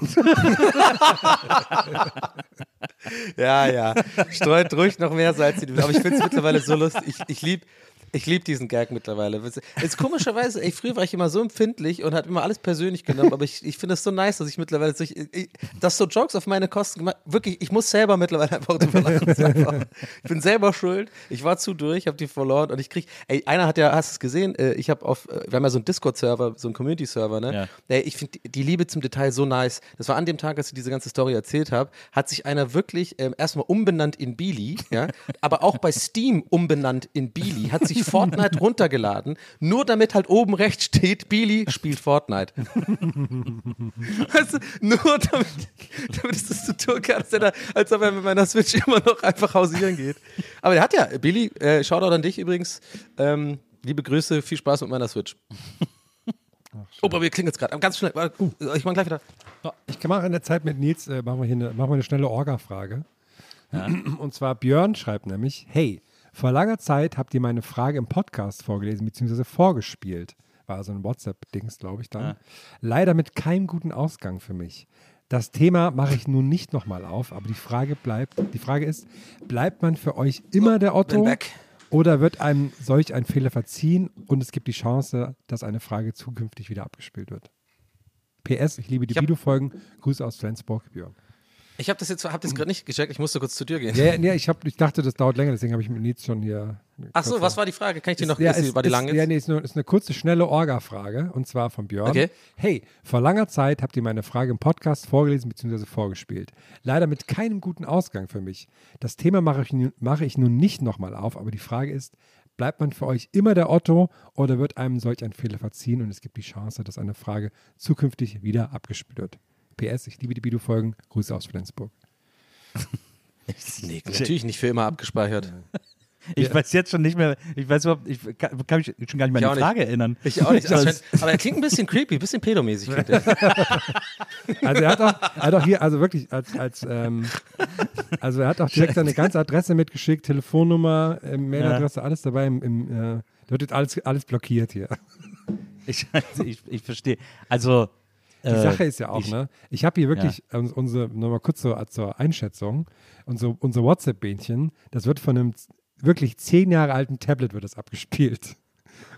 Ja, ja. Streut ruhig noch mehr Salz in die Wunde. Aber ich finde es mittlerweile so lustig. Ich, ich liebe ich lieb diesen Gag mittlerweile. Jetzt komischerweise, ey, früher war ich immer so empfindlich und hat immer alles persönlich genommen, aber ich, ich finde es so nice, dass ich mittlerweile, so, ich, ich, dass so Jokes auf meine Kosten gemacht Wirklich, ich muss selber mittlerweile einfach drüber lachen. Ist ich bin selber schuld. Ich war zu durch, habe die verloren und ich krieg, ey, einer hat ja, hast du es gesehen? Äh, Ich habe auf, äh, wir haben ja so einen Discord-Server, so einen Community-Server, ne? Ja. Ey, ich finde die, Liebe zum Detail so nice. Das war an dem Tag, als ich diese ganze Story erzählt habe, hat sich einer wirklich ähm, erstmal umbenannt in Beely, ja, aber auch bei Steam umbenannt in Beely, hat sich wirklich Fortnite runtergeladen, nur damit halt oben rechts steht, Billy spielt Fortnite. <laughs> weißt du, nur damit, damit es das so tun kann, als, er da, als ob er mit meiner Switch immer noch einfach hausieren geht. Aber der hat ja, Billy, äh, Shoutout an dich übrigens. Ähm, liebe Grüße, viel Spaß mit meiner Switch. oh, bei mir klingt jetzt gerade. Ganz schnell. Warte, Ich mach gleich wieder. Ich mache in der Zeit mit Nils, äh, machen, wir hier eine, machen wir eine schnelle Orga-Frage. Und zwar Björn schreibt nämlich, hey, vor langer Zeit habt ihr meine Frage im Podcast vorgelesen bzw. vorgespielt. War so ein WhatsApp-Dings, glaube ich dann. Ja. Leider mit keinem guten Ausgang für mich. Das Thema mache ich nun nicht nochmal auf, aber die Frage bleibt, die Frage ist, bleibt man für euch immer der Otto oder wird einem solch ein Fehler verziehen und es gibt die Chance, dass eine Frage zukünftig wieder abgespielt wird? PS, ich liebe die Ich Videofolgen. Grüße aus Flensburg, Björn. Ich habe das jetzt hab das gerade nicht gecheckt. Ich musste kurz zur Tür gehen. Ja, ja, ich, hab, ich dachte, das dauert länger, deswegen habe ich mit Nils schon hier. Ach so, was war die Frage? Kann ich dir noch, ja, ist, die- es, war die ist, lang jetzt? Ja, nee, ist, nur, ist eine kurze, schnelle Orga-Frage und zwar von Björn. Okay. Hey, vor langer Zeit habt ihr meine Frage im Podcast vorgelesen bzw. vorgespielt. Leider mit keinem guten Ausgang für mich. Das Thema mache ich, nun- mache ich nun nicht nochmal auf, aber die Frage ist, bleibt man für euch immer der Otto oder wird einem solch ein Fehler verziehen und es gibt die Chance, dass eine Frage zukünftig wieder abgespielt wird? PS, ich liebe die Videofolgen. Grüße aus Flensburg. <laughs> Nee, natürlich nicht für immer abgespeichert. <laughs> Ich weiß jetzt schon nicht mehr, ich weiß überhaupt, ich kann, kann mich schon gar nicht mehr an die nicht. Frage erinnern. Ich auch nicht. Also, aber er klingt ein bisschen creepy, ein bisschen pedomäßig. er. <laughs> Also er hat auch, er hat auch hier, also wirklich als, als ähm, also er hat auch direkt seine ganze Adresse mitgeschickt, Telefonnummer, äh, Mailadresse, alles dabei im, im äh, da wird jetzt alles, alles blockiert hier. Ich, ich, ich verstehe. Also, Die äh, Sache ist ja auch, ich, ne? Ich habe hier wirklich uns- unsere, nochmal kurz zur, zur Einschätzung, unser, unser WhatsApp-Bähnchen, das wird von einem wirklich zehn Jahre alten Tablet wird das abgespielt.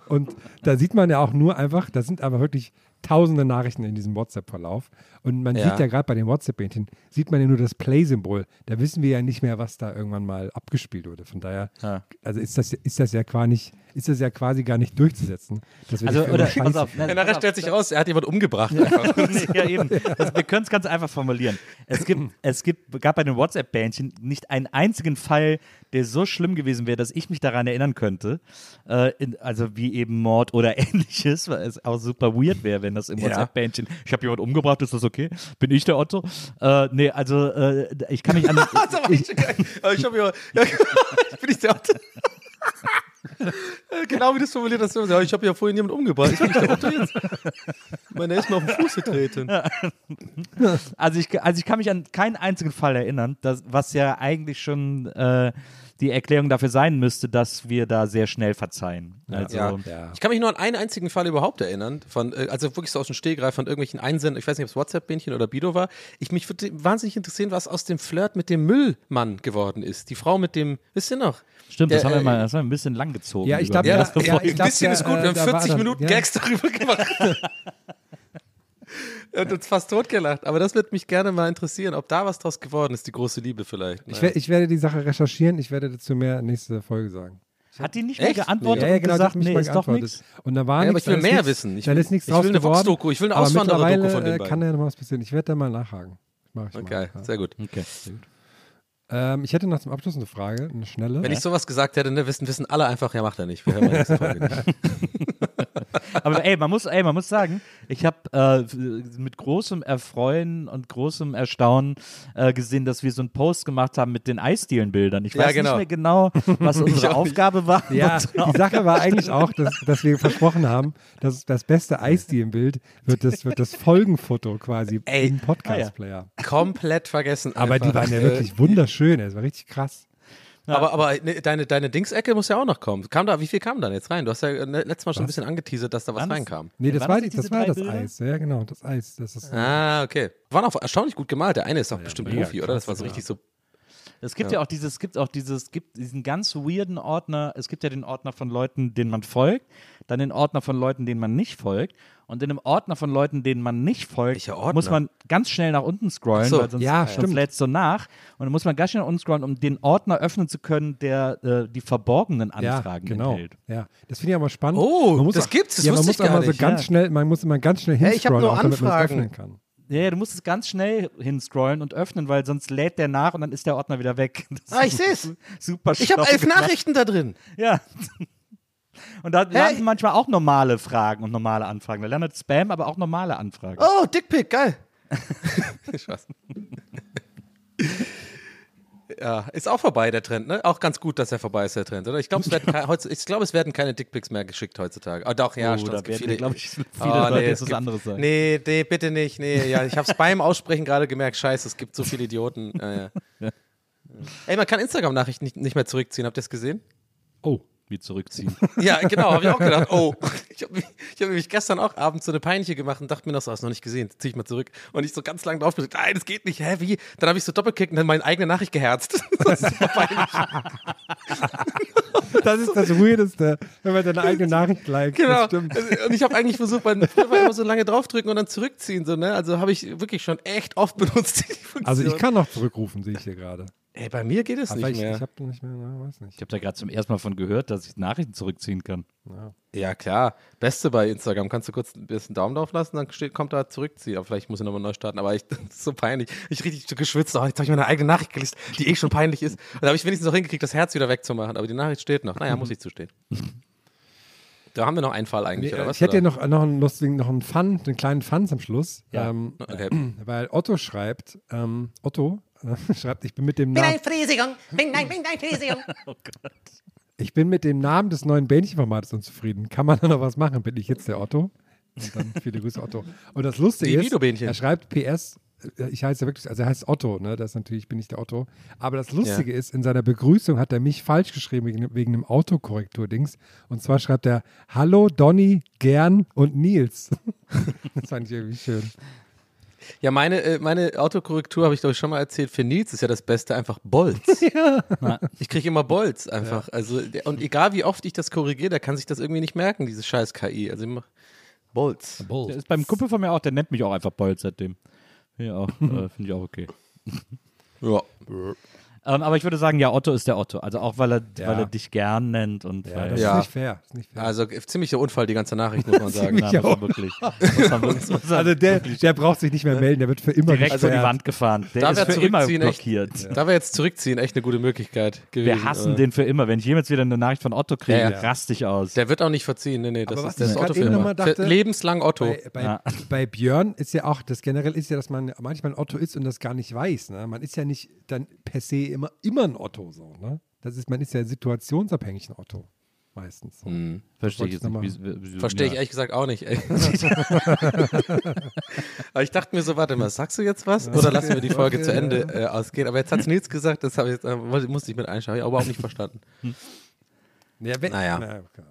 Und da sieht man ja auch nur einfach, da sind aber wirklich tausende Nachrichten in diesem WhatsApp-Verlauf. Und man Ja. sieht ja gerade bei dem WhatsApp-Bähnchen, sieht man ja nur das Play-Symbol. Da wissen wir ja nicht mehr, was da irgendwann mal abgespielt wurde. Von daher, Ja. also ist das, ist das ja quasi nicht, ist das ja quasi gar nicht durchzusetzen. dass wir Also, oder, pass auf, Ja, nachher stellt sich raus, er hat jemand umgebracht. Ja, <laughs> <laughs> eben. Also, wir können es ganz einfach formulieren. Es gibt, es gibt, gab bei den WhatsApp-Bändchen nicht einen einzigen Fall, der so schlimm gewesen wäre, dass ich mich daran erinnern könnte. Äh, in, also wie eben Mord oder <laughs> ähnliches, weil es auch super weird wäre, wenn das im Ja. WhatsApp-Bändchen, ich habe jemand umgebracht, ist das okay? Bin ich der Otto? Äh, nee, also äh, ich kann mich an. <laughs> Aber ich habe ja, ja, <laughs> ich bin nicht der Otto. Genau wie du es formuliert hast. Ja, ich habe ja vorhin jemanden umgebracht. Ich bin nicht der Otto jetzt. Meine, ist mir auf den Fuß getreten. Also ich, also ich kann mich an keinen einzigen Fall erinnern, das, was ja eigentlich schon äh, die Erklärung dafür sein müsste, dass wir da sehr schnell verzeihen. Also, Ja. Ja. Ich kann mich nur an einen einzigen Fall überhaupt erinnern, von, äh, also wirklich so aus dem Stehgreif von irgendwelchen Einsendern, ich weiß nicht, ob es WhatsApp-Bähnchen oder Bido war. Ich mich würde wahnsinnig interessieren, was aus dem Flirt mit dem Müllmann geworden ist. Die Frau mit dem, wisst ihr noch? Stimmt, das Der, haben wir äh, mal, das haben wir ein bisschen lang gezogen. Ja, ich glaube, ja, ja, <laughs> Ein bisschen ist gut, äh, wir haben da war 40 das- Minuten ja. Gags darüber gemacht. <laughs> Und uns fast totgelacht. Aber das würde mich gerne mal interessieren, ob da was draus geworden ist, die große Liebe vielleicht. Ich, wer- ich werde die Sache recherchieren, ich werde dazu mehr nächste Folge sagen. Hat die nicht mehr Echt? geantwortet ja, ja, und genau, gesagt, nee, mal ist doch nichts? Und da war Ja, aber nichts, ich will mehr wissen. Ich da will- ist nichts ich will eine. Vox-Doku, ich will eine Auswanderer-Doku von den äh, beiden. kann ja noch was passieren. Ich werde da mal nachhaken. Mach ich mal. Okay, Ja. sehr gut. Okay. Ähm, ich hätte noch zum Abschluss eine Frage, eine schnelle. Wenn ich sowas gesagt hätte, ne, wissen, wissen alle einfach, ja, macht er nicht. Wir hören mal nächste Folge nicht. <laughs> <laughs> <laughs> Aber ey, man muss, ey, man muss sagen, ich habe äh, mit großem Erfreuen und großem Erstaunen äh, gesehen, dass wir so einen Post gemacht haben mit den Eisdielenbildern. Ich Ja, weiß genau. nicht mehr genau, was <laughs> unsere. Aufgabe war. ja, <laughs> die Sache war eigentlich auch, dass, dass wir versprochen haben, dass das beste Eisdielenbild wird das, wird das Folgenfoto quasi Ey. im Podcast-Player. Komplett vergessen. Aber einfach. die waren ja Äh, wirklich wunderschön, es war richtig krass. Aber, aber ne, deine, deine Dingsecke muss ja auch noch kommen. Kam da, wie viel kam dann jetzt rein? Du hast ja äh, ne, letztes Mal schon ein bisschen angeteasert, dass da was das- reinkam. Nee, das Waren war, das die, nicht das, war das Bilder? Eis. Ja, genau, das Eis. Das ist, Ah, okay. Waren auch erstaunlich gut gemalt. Der eine ist auch bestimmt mega Profi, oder? Das war so richtig so. Es gibt ja. auch dieses, es gibt auch dieses, es gibt diesen ganz weirden Ordner. Es gibt ja den Ordner von Leuten, denen man folgt, dann den Ordner von Leuten, denen man nicht folgt. Und in dem Ordner von Leuten, denen man nicht folgt, muss man ganz schnell nach unten scrollen, so. weil sonst, Ja, sonst stimmt. lädt es so nach. Und dann muss man ganz schnell nach unten scrollen, um den Ordner öffnen zu können, der äh, die verborgenen ja, Anfragen genau. enthält. Ja, das finde ich aber spannend. Oh, Man muss das auch- gibt's, das ja, man muss ich gar so nicht. ganz Ja. schnell, man muss immer ganz schnell Hey, ich hinscrollen, nur auch damit man es öffnen kann. Ja, ja, du musst es ganz schnell hinscrollen und öffnen, weil sonst lädt der nach und dann ist der Ordner wieder weg. <laughs> Das Ah, ich ist seh's. Super Ich habe elf gemacht. Nachrichten da drin. Ja. <laughs> Und da landen manchmal auch normale Fragen und normale Anfragen. Da landet Spam, aber auch normale Anfragen. Oh, Dickpick, geil. <laughs> Spaß. Ja, ist auch vorbei, der Trend, ne? Auch ganz gut, dass er vorbei ist, der Trend, oder? Ich glaube, es, <laughs> werden ich glaub, es werden keine Dickpics mehr geschickt heutzutage. Oh, doch, ja, Oh, stimmt. da es werden, glaube ich, <laughs> viele Oh, nee, es gibt- anderes sagen. Nee, nee, bitte nicht. Nee, ja, ich habe es beim Aussprechen gerade gemerkt. Scheiße, es gibt so viele Idioten. Ja, ja. <laughs> Ey, man kann Instagram-Nachrichten nicht, nicht mehr zurückziehen. Habt ihr das gesehen? Oh, wie zurückziehen. <laughs> Ja, genau, habe ich auch gedacht. Oh, <laughs> ich habe hab mich gestern auch abends so eine peinliche gemacht und dachte mir noch so, hast du noch nicht gesehen, zieh ich mal zurück. Und ich so ganz lange drauf gedrückt, nein, das geht nicht, hä, wie? Dann habe ich so doppelklickt und dann meine eigene Nachricht geherzt. <laughs> Das ist. Das ist das Weirdeste, wenn man seine eigene Nachricht liked. Genau. Das stimmt. Und ich habe eigentlich versucht, war immer so lange draufdrücken und dann zurückziehen, so, ne? Also habe ich wirklich schon echt oft benutzt, die Funktion. Also ich kann noch zurückrufen, sehe ich hier gerade. Ey, bei mir geht es Aber nicht ich, mehr. ich habe nicht mehr, na, weiß nicht. Ich habe da gerade zum ersten Mal von gehört, dass ich Nachrichten zurückziehen kann. Ja, klar. Beste bei Instagram. Kannst du kurz ein bisschen Daumen drauf lassen, dann steht, kommt da zurückziehen. Aber vielleicht muss ich nochmal neu starten. Aber ich, <laughs> das ist so peinlich. Ich richtig geschwitzt. Oh, jetzt habe ich meine eigene Nachricht gelesen, die eh schon peinlich ist. Und da habe ich wenigstens noch hingekriegt, das Herz wieder wegzumachen. Aber die Nachricht steht noch. Naja, muss ich zustehen. <laughs> Da haben wir noch einen Fall eigentlich, Nee, oder was? ich hätte ja noch, noch einen lustigen, noch einen Fun, einen kleinen Fun zum Schluss. Ja. Ähm, Okay. <clears throat> weil Otto schreibt, ähm, Otto äh, <laughs> schreibt, ich bin mit dem Bin Namen, ein Friesigung, bin ein, bin ein Friesigung. <laughs> ich bin mit dem Namen des neuen Bähnchenformates unzufrieden. Kann man da noch was machen? Bin ich jetzt der Otto? Und dann viele Grüße, Otto. Und das Lustige ist, er schreibt PS, äh, ich heiße wirklich, also er heißt Otto, ne? Das ist natürlich, bin ich der Otto. Aber das Lustige ist, in seiner Begrüßung hat er mich falsch geschrieben wegen, wegen einem Autokorrektur-Dings. Und zwar schreibt er Hallo Donny, Gern und Nils. <laughs> das fand ich irgendwie schön. Ja, meine, äh, meine Autokorrektur habe ich glaube ich schon mal erzählt. Für Nils ist ja das Beste einfach Bolz. <laughs> Ich kriege immer Bolz einfach. Also, der, und egal wie oft ich das korrigiere, der kann sich das irgendwie nicht merken, dieses scheiß KI. Also ich mach Bolz. Der ist beim Kumpel von mir auch, der nennt mich auch einfach Bolt seitdem. Ja, äh, finde ich auch okay. Ja. Ähm, aber ich würde sagen, ja, Otto ist der Otto. Also auch, weil er, Ja. weil er dich gern nennt und Ja, weil das Ja. ist nicht fair. Ist nicht fair. Also äh, ziemlicher Unfall, die ganze Nachricht, muss man <laughs> sagen. Man wirklich. <laughs> Also der, der braucht sich nicht mehr melden, der wird für immer direkt vor die. Wand gefahren. Der Da ist für immer zurückziehen echt- blockiert. <laughs> Da wäre jetzt zurückziehen echt eine gute Möglichkeit gewesen. Wir hassen den für immer. Wenn ich jemals wieder eine Nachricht von Otto kriege, Ja, ja. raste ich aus. Der wird auch nicht verziehen. Nee, nee, das Aber ist der Otto für eben noch immer. mal dachte- Für lebenslang Otto. Bei, bei, Ja. bei Björn ist ja auch, das generell ist ja, dass man manchmal ein Otto ist und das gar nicht weiß. Ne? Man ist ja nicht dann per se immer, immer ein Otto so. Ne? Das ist, man ist ja situationsabhängig ein Otto. Meistens. So. Verstehe ich jetzt nicht. ich Wie- Verstehe ich ja. ehrlich gesagt auch nicht. <laughs> <laughs> Aber ich dachte mir so, warte mal, sagst du jetzt was? Oder lassen wir die Folge Okay, zu Ende äh, ausgehen? Aber jetzt hat Nils gesagt, das habe ich, äh, musste ich mit einschauen. Habe ich aber überhaupt nicht verstanden. Ja, wenn, Naja. Na, okay.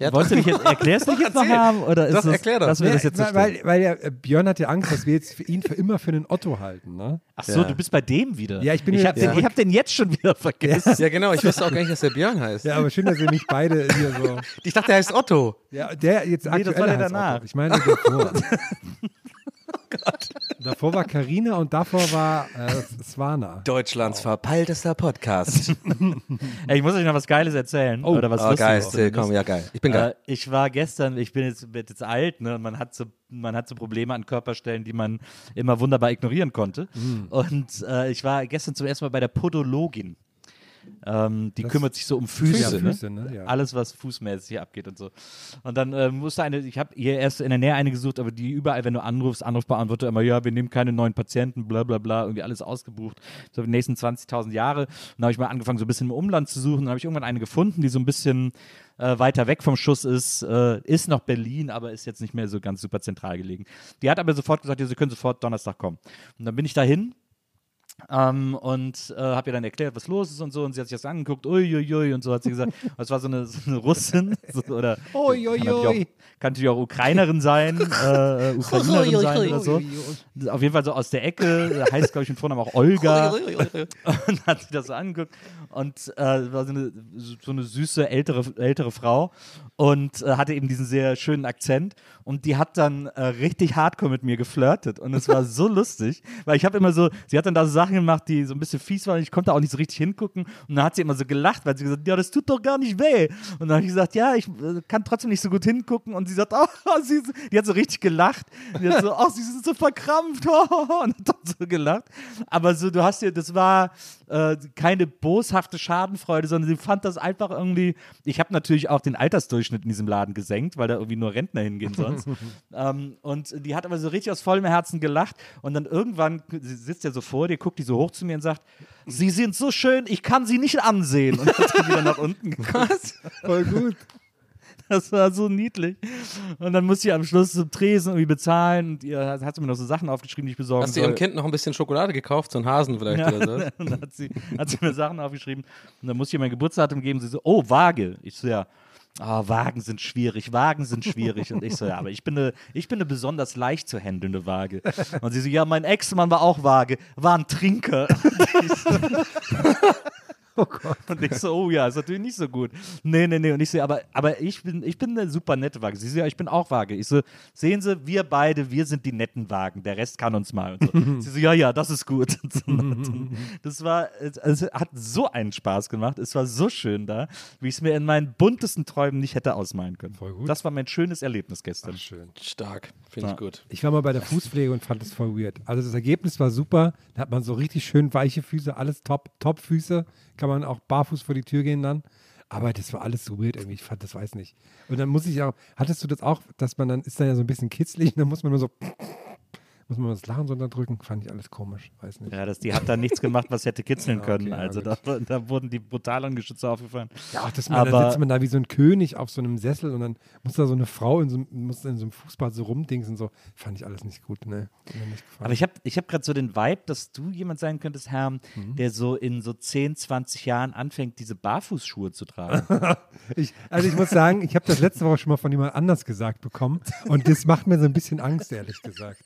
Ja, Wolltest du dich jetzt, erklärst du dich <laughs> jetzt noch haben? Oder ist Doch, es, erklär doch. dass wir Ja, das jetzt so weil, weil, ja, äh, Björn hat ja Angst, dass wir jetzt für ihn für immer für einen Otto halten. Ne? Ach so, Ja. du bist bei dem wieder. Ja, ich bin ich habe den, ich hab den jetzt schon wieder vergessen. ja, genau. Ich wusste auch gar nicht, dass der Björn heißt. Ja, aber schön, dass ihr nicht beide hier so. Ich dachte, er heißt Otto. Ja, der jetzt Nee, aktuell das war der heißt danach. Otto. Ich meine <laughs> davor. Davor war Karina und davor war äh, Swana. Deutschlands verpeiltester Podcast. <laughs> Ey, ich muss euch noch was Geiles erzählen. oder was oh, geil. Erzähl, komm, ja, geil. Ich bin geil. Äh, ich war gestern, ich bin jetzt, werd jetzt alt, ne? und man hat so, man hat so Probleme an Körperstellen, die man immer wunderbar ignorieren konnte. Mhm. Und äh, ich war gestern zum ersten Mal bei der Podologin. Ähm, die Das- kümmert sich so um Füße, Ja, ne? Füße, ne? Ja. Alles, was fußmäßig hier abgeht und so. Und dann äh, musste eine, ich habe hier erst in der Nähe eine gesucht, aber die überall, wenn du anrufst, Anrufbeantworter immer, ja, wir nehmen keine neuen Patienten, bla bla bla, irgendwie alles ausgebucht, so die nächsten 20.000 Jahre. Und dann habe ich mal angefangen, so ein bisschen im Umland zu suchen. Dann habe ich irgendwann eine gefunden, die so ein bisschen äh, weiter weg vom Schuss ist, äh, ist noch Berlin, aber ist jetzt nicht mehr so ganz super zentral gelegen. Die hat aber sofort gesagt, ja, sie können sofort Donnerstag kommen. Und dann bin ich dahin ähm, und äh, habe ihr dann erklärt, was los ist und so. Und sie hat sich das angeguckt, uiuiui, und so hat sie gesagt. <laughs> Das war so eine, so eine Russin. So, oder Uiuiui. Kann, natürlich auch, kann natürlich auch Ukrainerin sein, <laughs> äh, Ukrainerin sein oder so. Auf jeden Fall so aus der Ecke, heißt, glaube ich, mit Vornamen auch Olga. <laughs> und hat sich das so angeguckt und äh, war so eine, so eine süße ältere, ältere Frau und äh, hatte eben diesen sehr schönen Akzent. Und die hat dann äh, richtig hardcore mit mir geflirtet. Und es war <laughs> so lustig, weil ich habe immer so, sie hat dann da so Sachen gemacht, die so ein bisschen fies waren. Ich konnte auch nicht so richtig hingucken. Und dann hat sie immer so gelacht, weil sie gesagt, ja, das tut doch gar nicht weh. Und dann habe ich gesagt, ja, ich äh, kann trotzdem nicht so gut hingucken. Und sie sagt, <laughs> oh, sie, die hat so richtig gelacht, die hat so, <laughs> oh, sie sind so verkrampft. Und dann <laughs> so gelacht. Aber so, du hast dir, das war äh, keine boshafte Schadenfreude, sondern sie fand das einfach irgendwie. Ich habe natürlich auch den Altersdurchschnitt in diesem Laden gesenkt, weil da irgendwie nur Rentner hingehen sonst. <laughs> ähm, und die hat aber so richtig aus vollem Herzen gelacht. Und dann irgendwann sie sitzt ja so vor dir, guckt die so hoch zu mir und sagt: Sie sind so schön, ich kann sie nicht ansehen. Und hat dann wieder nach unten <laughs> geguckt. Voll gut. <laughs> Das war so niedlich. Und dann musste ich am Schluss zum Tresen irgendwie bezahlen und ihr hat sie mir noch so Sachen aufgeschrieben, die ich besorgen Hast du ihrem Kind noch ein bisschen Schokolade gekauft, so einen Hasen vielleicht Ja, oder so? und <laughs> dann hat sie, hat sie mir Sachen aufgeschrieben und dann musste ich ihr mein Geburtsdatum geben. Sie so, oh, Waage. Ich so, ja. Ah, Wagen sind schwierig, Wagen sind schwierig. Und ich so, ja, aber ich bin eine, ich bin eine besonders leicht zu handelnde Waage. Und sie so, ja, mein Ex-Mann war auch Waage, war ein Trinker. <laughs> Und ich so, Und ich so, oh ja, ist natürlich nicht so gut. Nee, nee, nee. Und ich so, aber, aber ich bin, ich bin eine super nette Waage. Sie so, ja, ich bin auch Waage. Ich so, sehen Sie, wir beide, wir sind die netten Wagen. Der Rest kann uns mal. Und so. <laughs> Sie so, ja, ja, das ist gut. Das war, es es hat so einen Spaß gemacht. Es war so schön da, wie ich es mir in meinen buntesten Träumen nicht hätte ausmalen können. Voll gut. Das war mein schönes Erlebnis gestern. Schön. Stark, finde ich gut. Ich war mal bei der Fußpflege und fand das voll weird. Also das Ergebnis war super. Da hat man so richtig schön weiche Füße, alles top, top Füße. Kann man auch barfuß vor die Tür gehen dann. Aber das war alles so weird irgendwie. Ich fand, das weiß nicht. Und dann muss ich auch, hattest du das auch, dass man dann, ist dann ja so ein bisschen kitzlig <laughs> dann muss man nur so, muss man das Lachen so unterdrücken? Fand ich alles komisch. Weiß nicht. Ja, das, die hat da nichts gemacht, was hätte kitzeln <laughs> Ja, können. okay, ja, also da, da wurden die brutalen Geschütze aufgefahren. Ja, dass man, da sitzt man da wie so ein König auf so einem Sessel und dann muss da so eine Frau in so, einem- muss in so einem Fußbad so rumdingsen. So. Fand ich alles nicht gut, ne? Nicht. Aber ich habe ich hab gerade so den Vibe, dass du jemand sein könntest, Herr, Mhm. der so in so 10, 20 Jahren anfängt, diese Barfußschuhe zu tragen. <laughs> Ich, also ich muss sagen, ich habe das letzte Woche schon mal von jemand anders gesagt bekommen und das macht mir so ein bisschen Angst, ehrlich gesagt.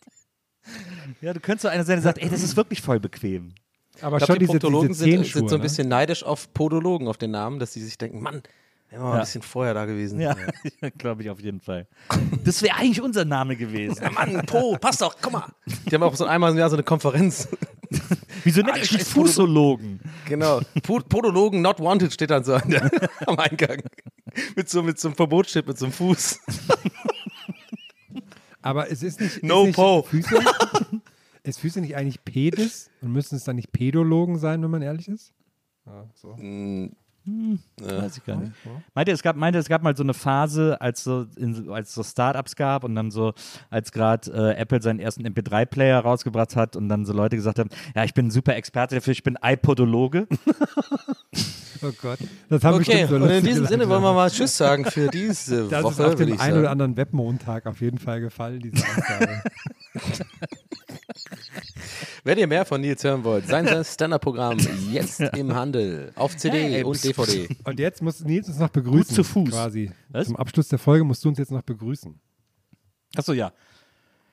Ja, du könntest so einer sein, der sagt, ey, das ist wirklich voll bequem. Aber Ich schon glaube, die diese, Proktologen diese sind, Zehenschuhe, sind so ein ne? bisschen neidisch auf Podologen, auf den Namen, dass sie sich denken, Mann, wären wir mal Ja. ein bisschen vorher da gewesen. Ja, <laughs> glaube ich auf jeden Fall. Das wäre eigentlich unser Name gewesen. Ja, Mann, Po, passt doch, guck mal. Die haben auch so einmal im Jahr so eine Konferenz. <laughs> Wieso nennt ich die scheiß Fußologen? Genau. Po- Podologen not wanted steht dann so an der, <laughs> am Eingang. Mit so, mit so einem Verbotsschild, mit so einem Fuß. Aber es ist nicht. No ist nicht Po. Füße, ist Füße nicht eigentlich Pedis und müssen es dann nicht Pädologen sein, wenn man ehrlich ist? Ja, so. Weiß ich gar nicht. Meinte, es gab, meinte, es gab mal so eine Phase, als so, in, als so Startups gab und dann so, als gerade äh, Apple seinen ersten MP3-Player rausgebracht hat und dann so Leute gesagt haben, ja, ich bin ein super Experte dafür, ich bin iPodologe. <laughs> Oh Gott. Das haben Okay, so und in diesem Sinne wollen wir mal Tschüss sagen für <laughs> diese Das Woche, ist auf dem einen oder anderen Webmontag auf jeden Fall gefallen, diese Ausgabe. <laughs> Wenn ihr mehr von Nils hören wollt, sein <laughs> Stand-Up-Programm jetzt im Handel. Auf CD Hey, und DVD. Und jetzt muss Nils uns noch begrüßen. zu Fuß. Quasi. Was? Zum Abschluss der Folge musst du uns jetzt noch begrüßen. Achso, ja.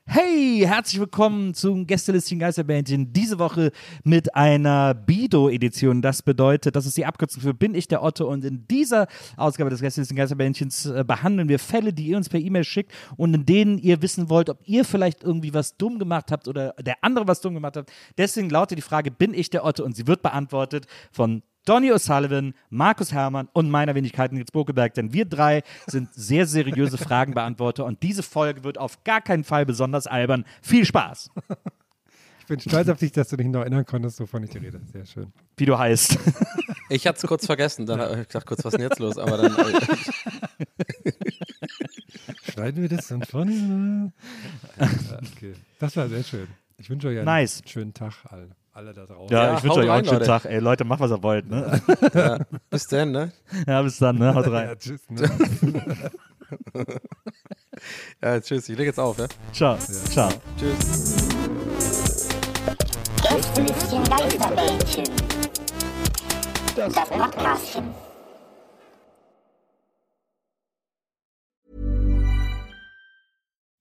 Hey, herzlich willkommen zum Gästelistchen Geisterbändchen. Diese Woche mit einer Bido-Edition. Das bedeutet, das ist die Abkürzung für Bin ich der Otto. Und in dieser Ausgabe des Gästelistchen Geisterbändchens äh, behandeln wir Fälle, die ihr uns per E-Mail schickt und in denen ihr wissen wollt, ob ihr vielleicht irgendwie was dumm gemacht habt oder der andere was dumm gemacht hat. Deswegen lautet die Frage, bin ich der Otto? Und sie wird beantwortet von Donny O'Sullivan, Markus Herrmann und meiner Wenigkeit Nils Bokeberg, denn wir drei sind sehr seriöse <laughs> Fragenbeantworter und diese Folge wird auf gar keinen Fall besonders albern. Viel Spaß, <laughs> Ich bin stolz auf dich, dass du dich noch erinnern konntest, wovon ich dir rede. Sehr schön. wie du heißt. <laughs> Ich hatte es kurz vergessen, dann habe ich gedacht, kurz, was ist denn jetzt los? Aber dann, äh, Schneiden wir das dann vorne? okay. Das war sehr schön. Ich wünsche euch einen Nice. schönen Tag, alle, alle da draußen. Ja, Ja, ich wünsche euch auch rein, einen schönen Leute. Tag. Ey, Leute, macht, was ihr wollt. Ne? ja, <laughs> bis dann, ne? Ja, bis dann. Ne? Haut Ja, rein. tschüss. Ne? <laughs> Ja, tschüss, ich lege jetzt auf, ja? Ciao. Ciao. Tschüss. Gästelistchen Geisterbällchen. Das Podcastchen.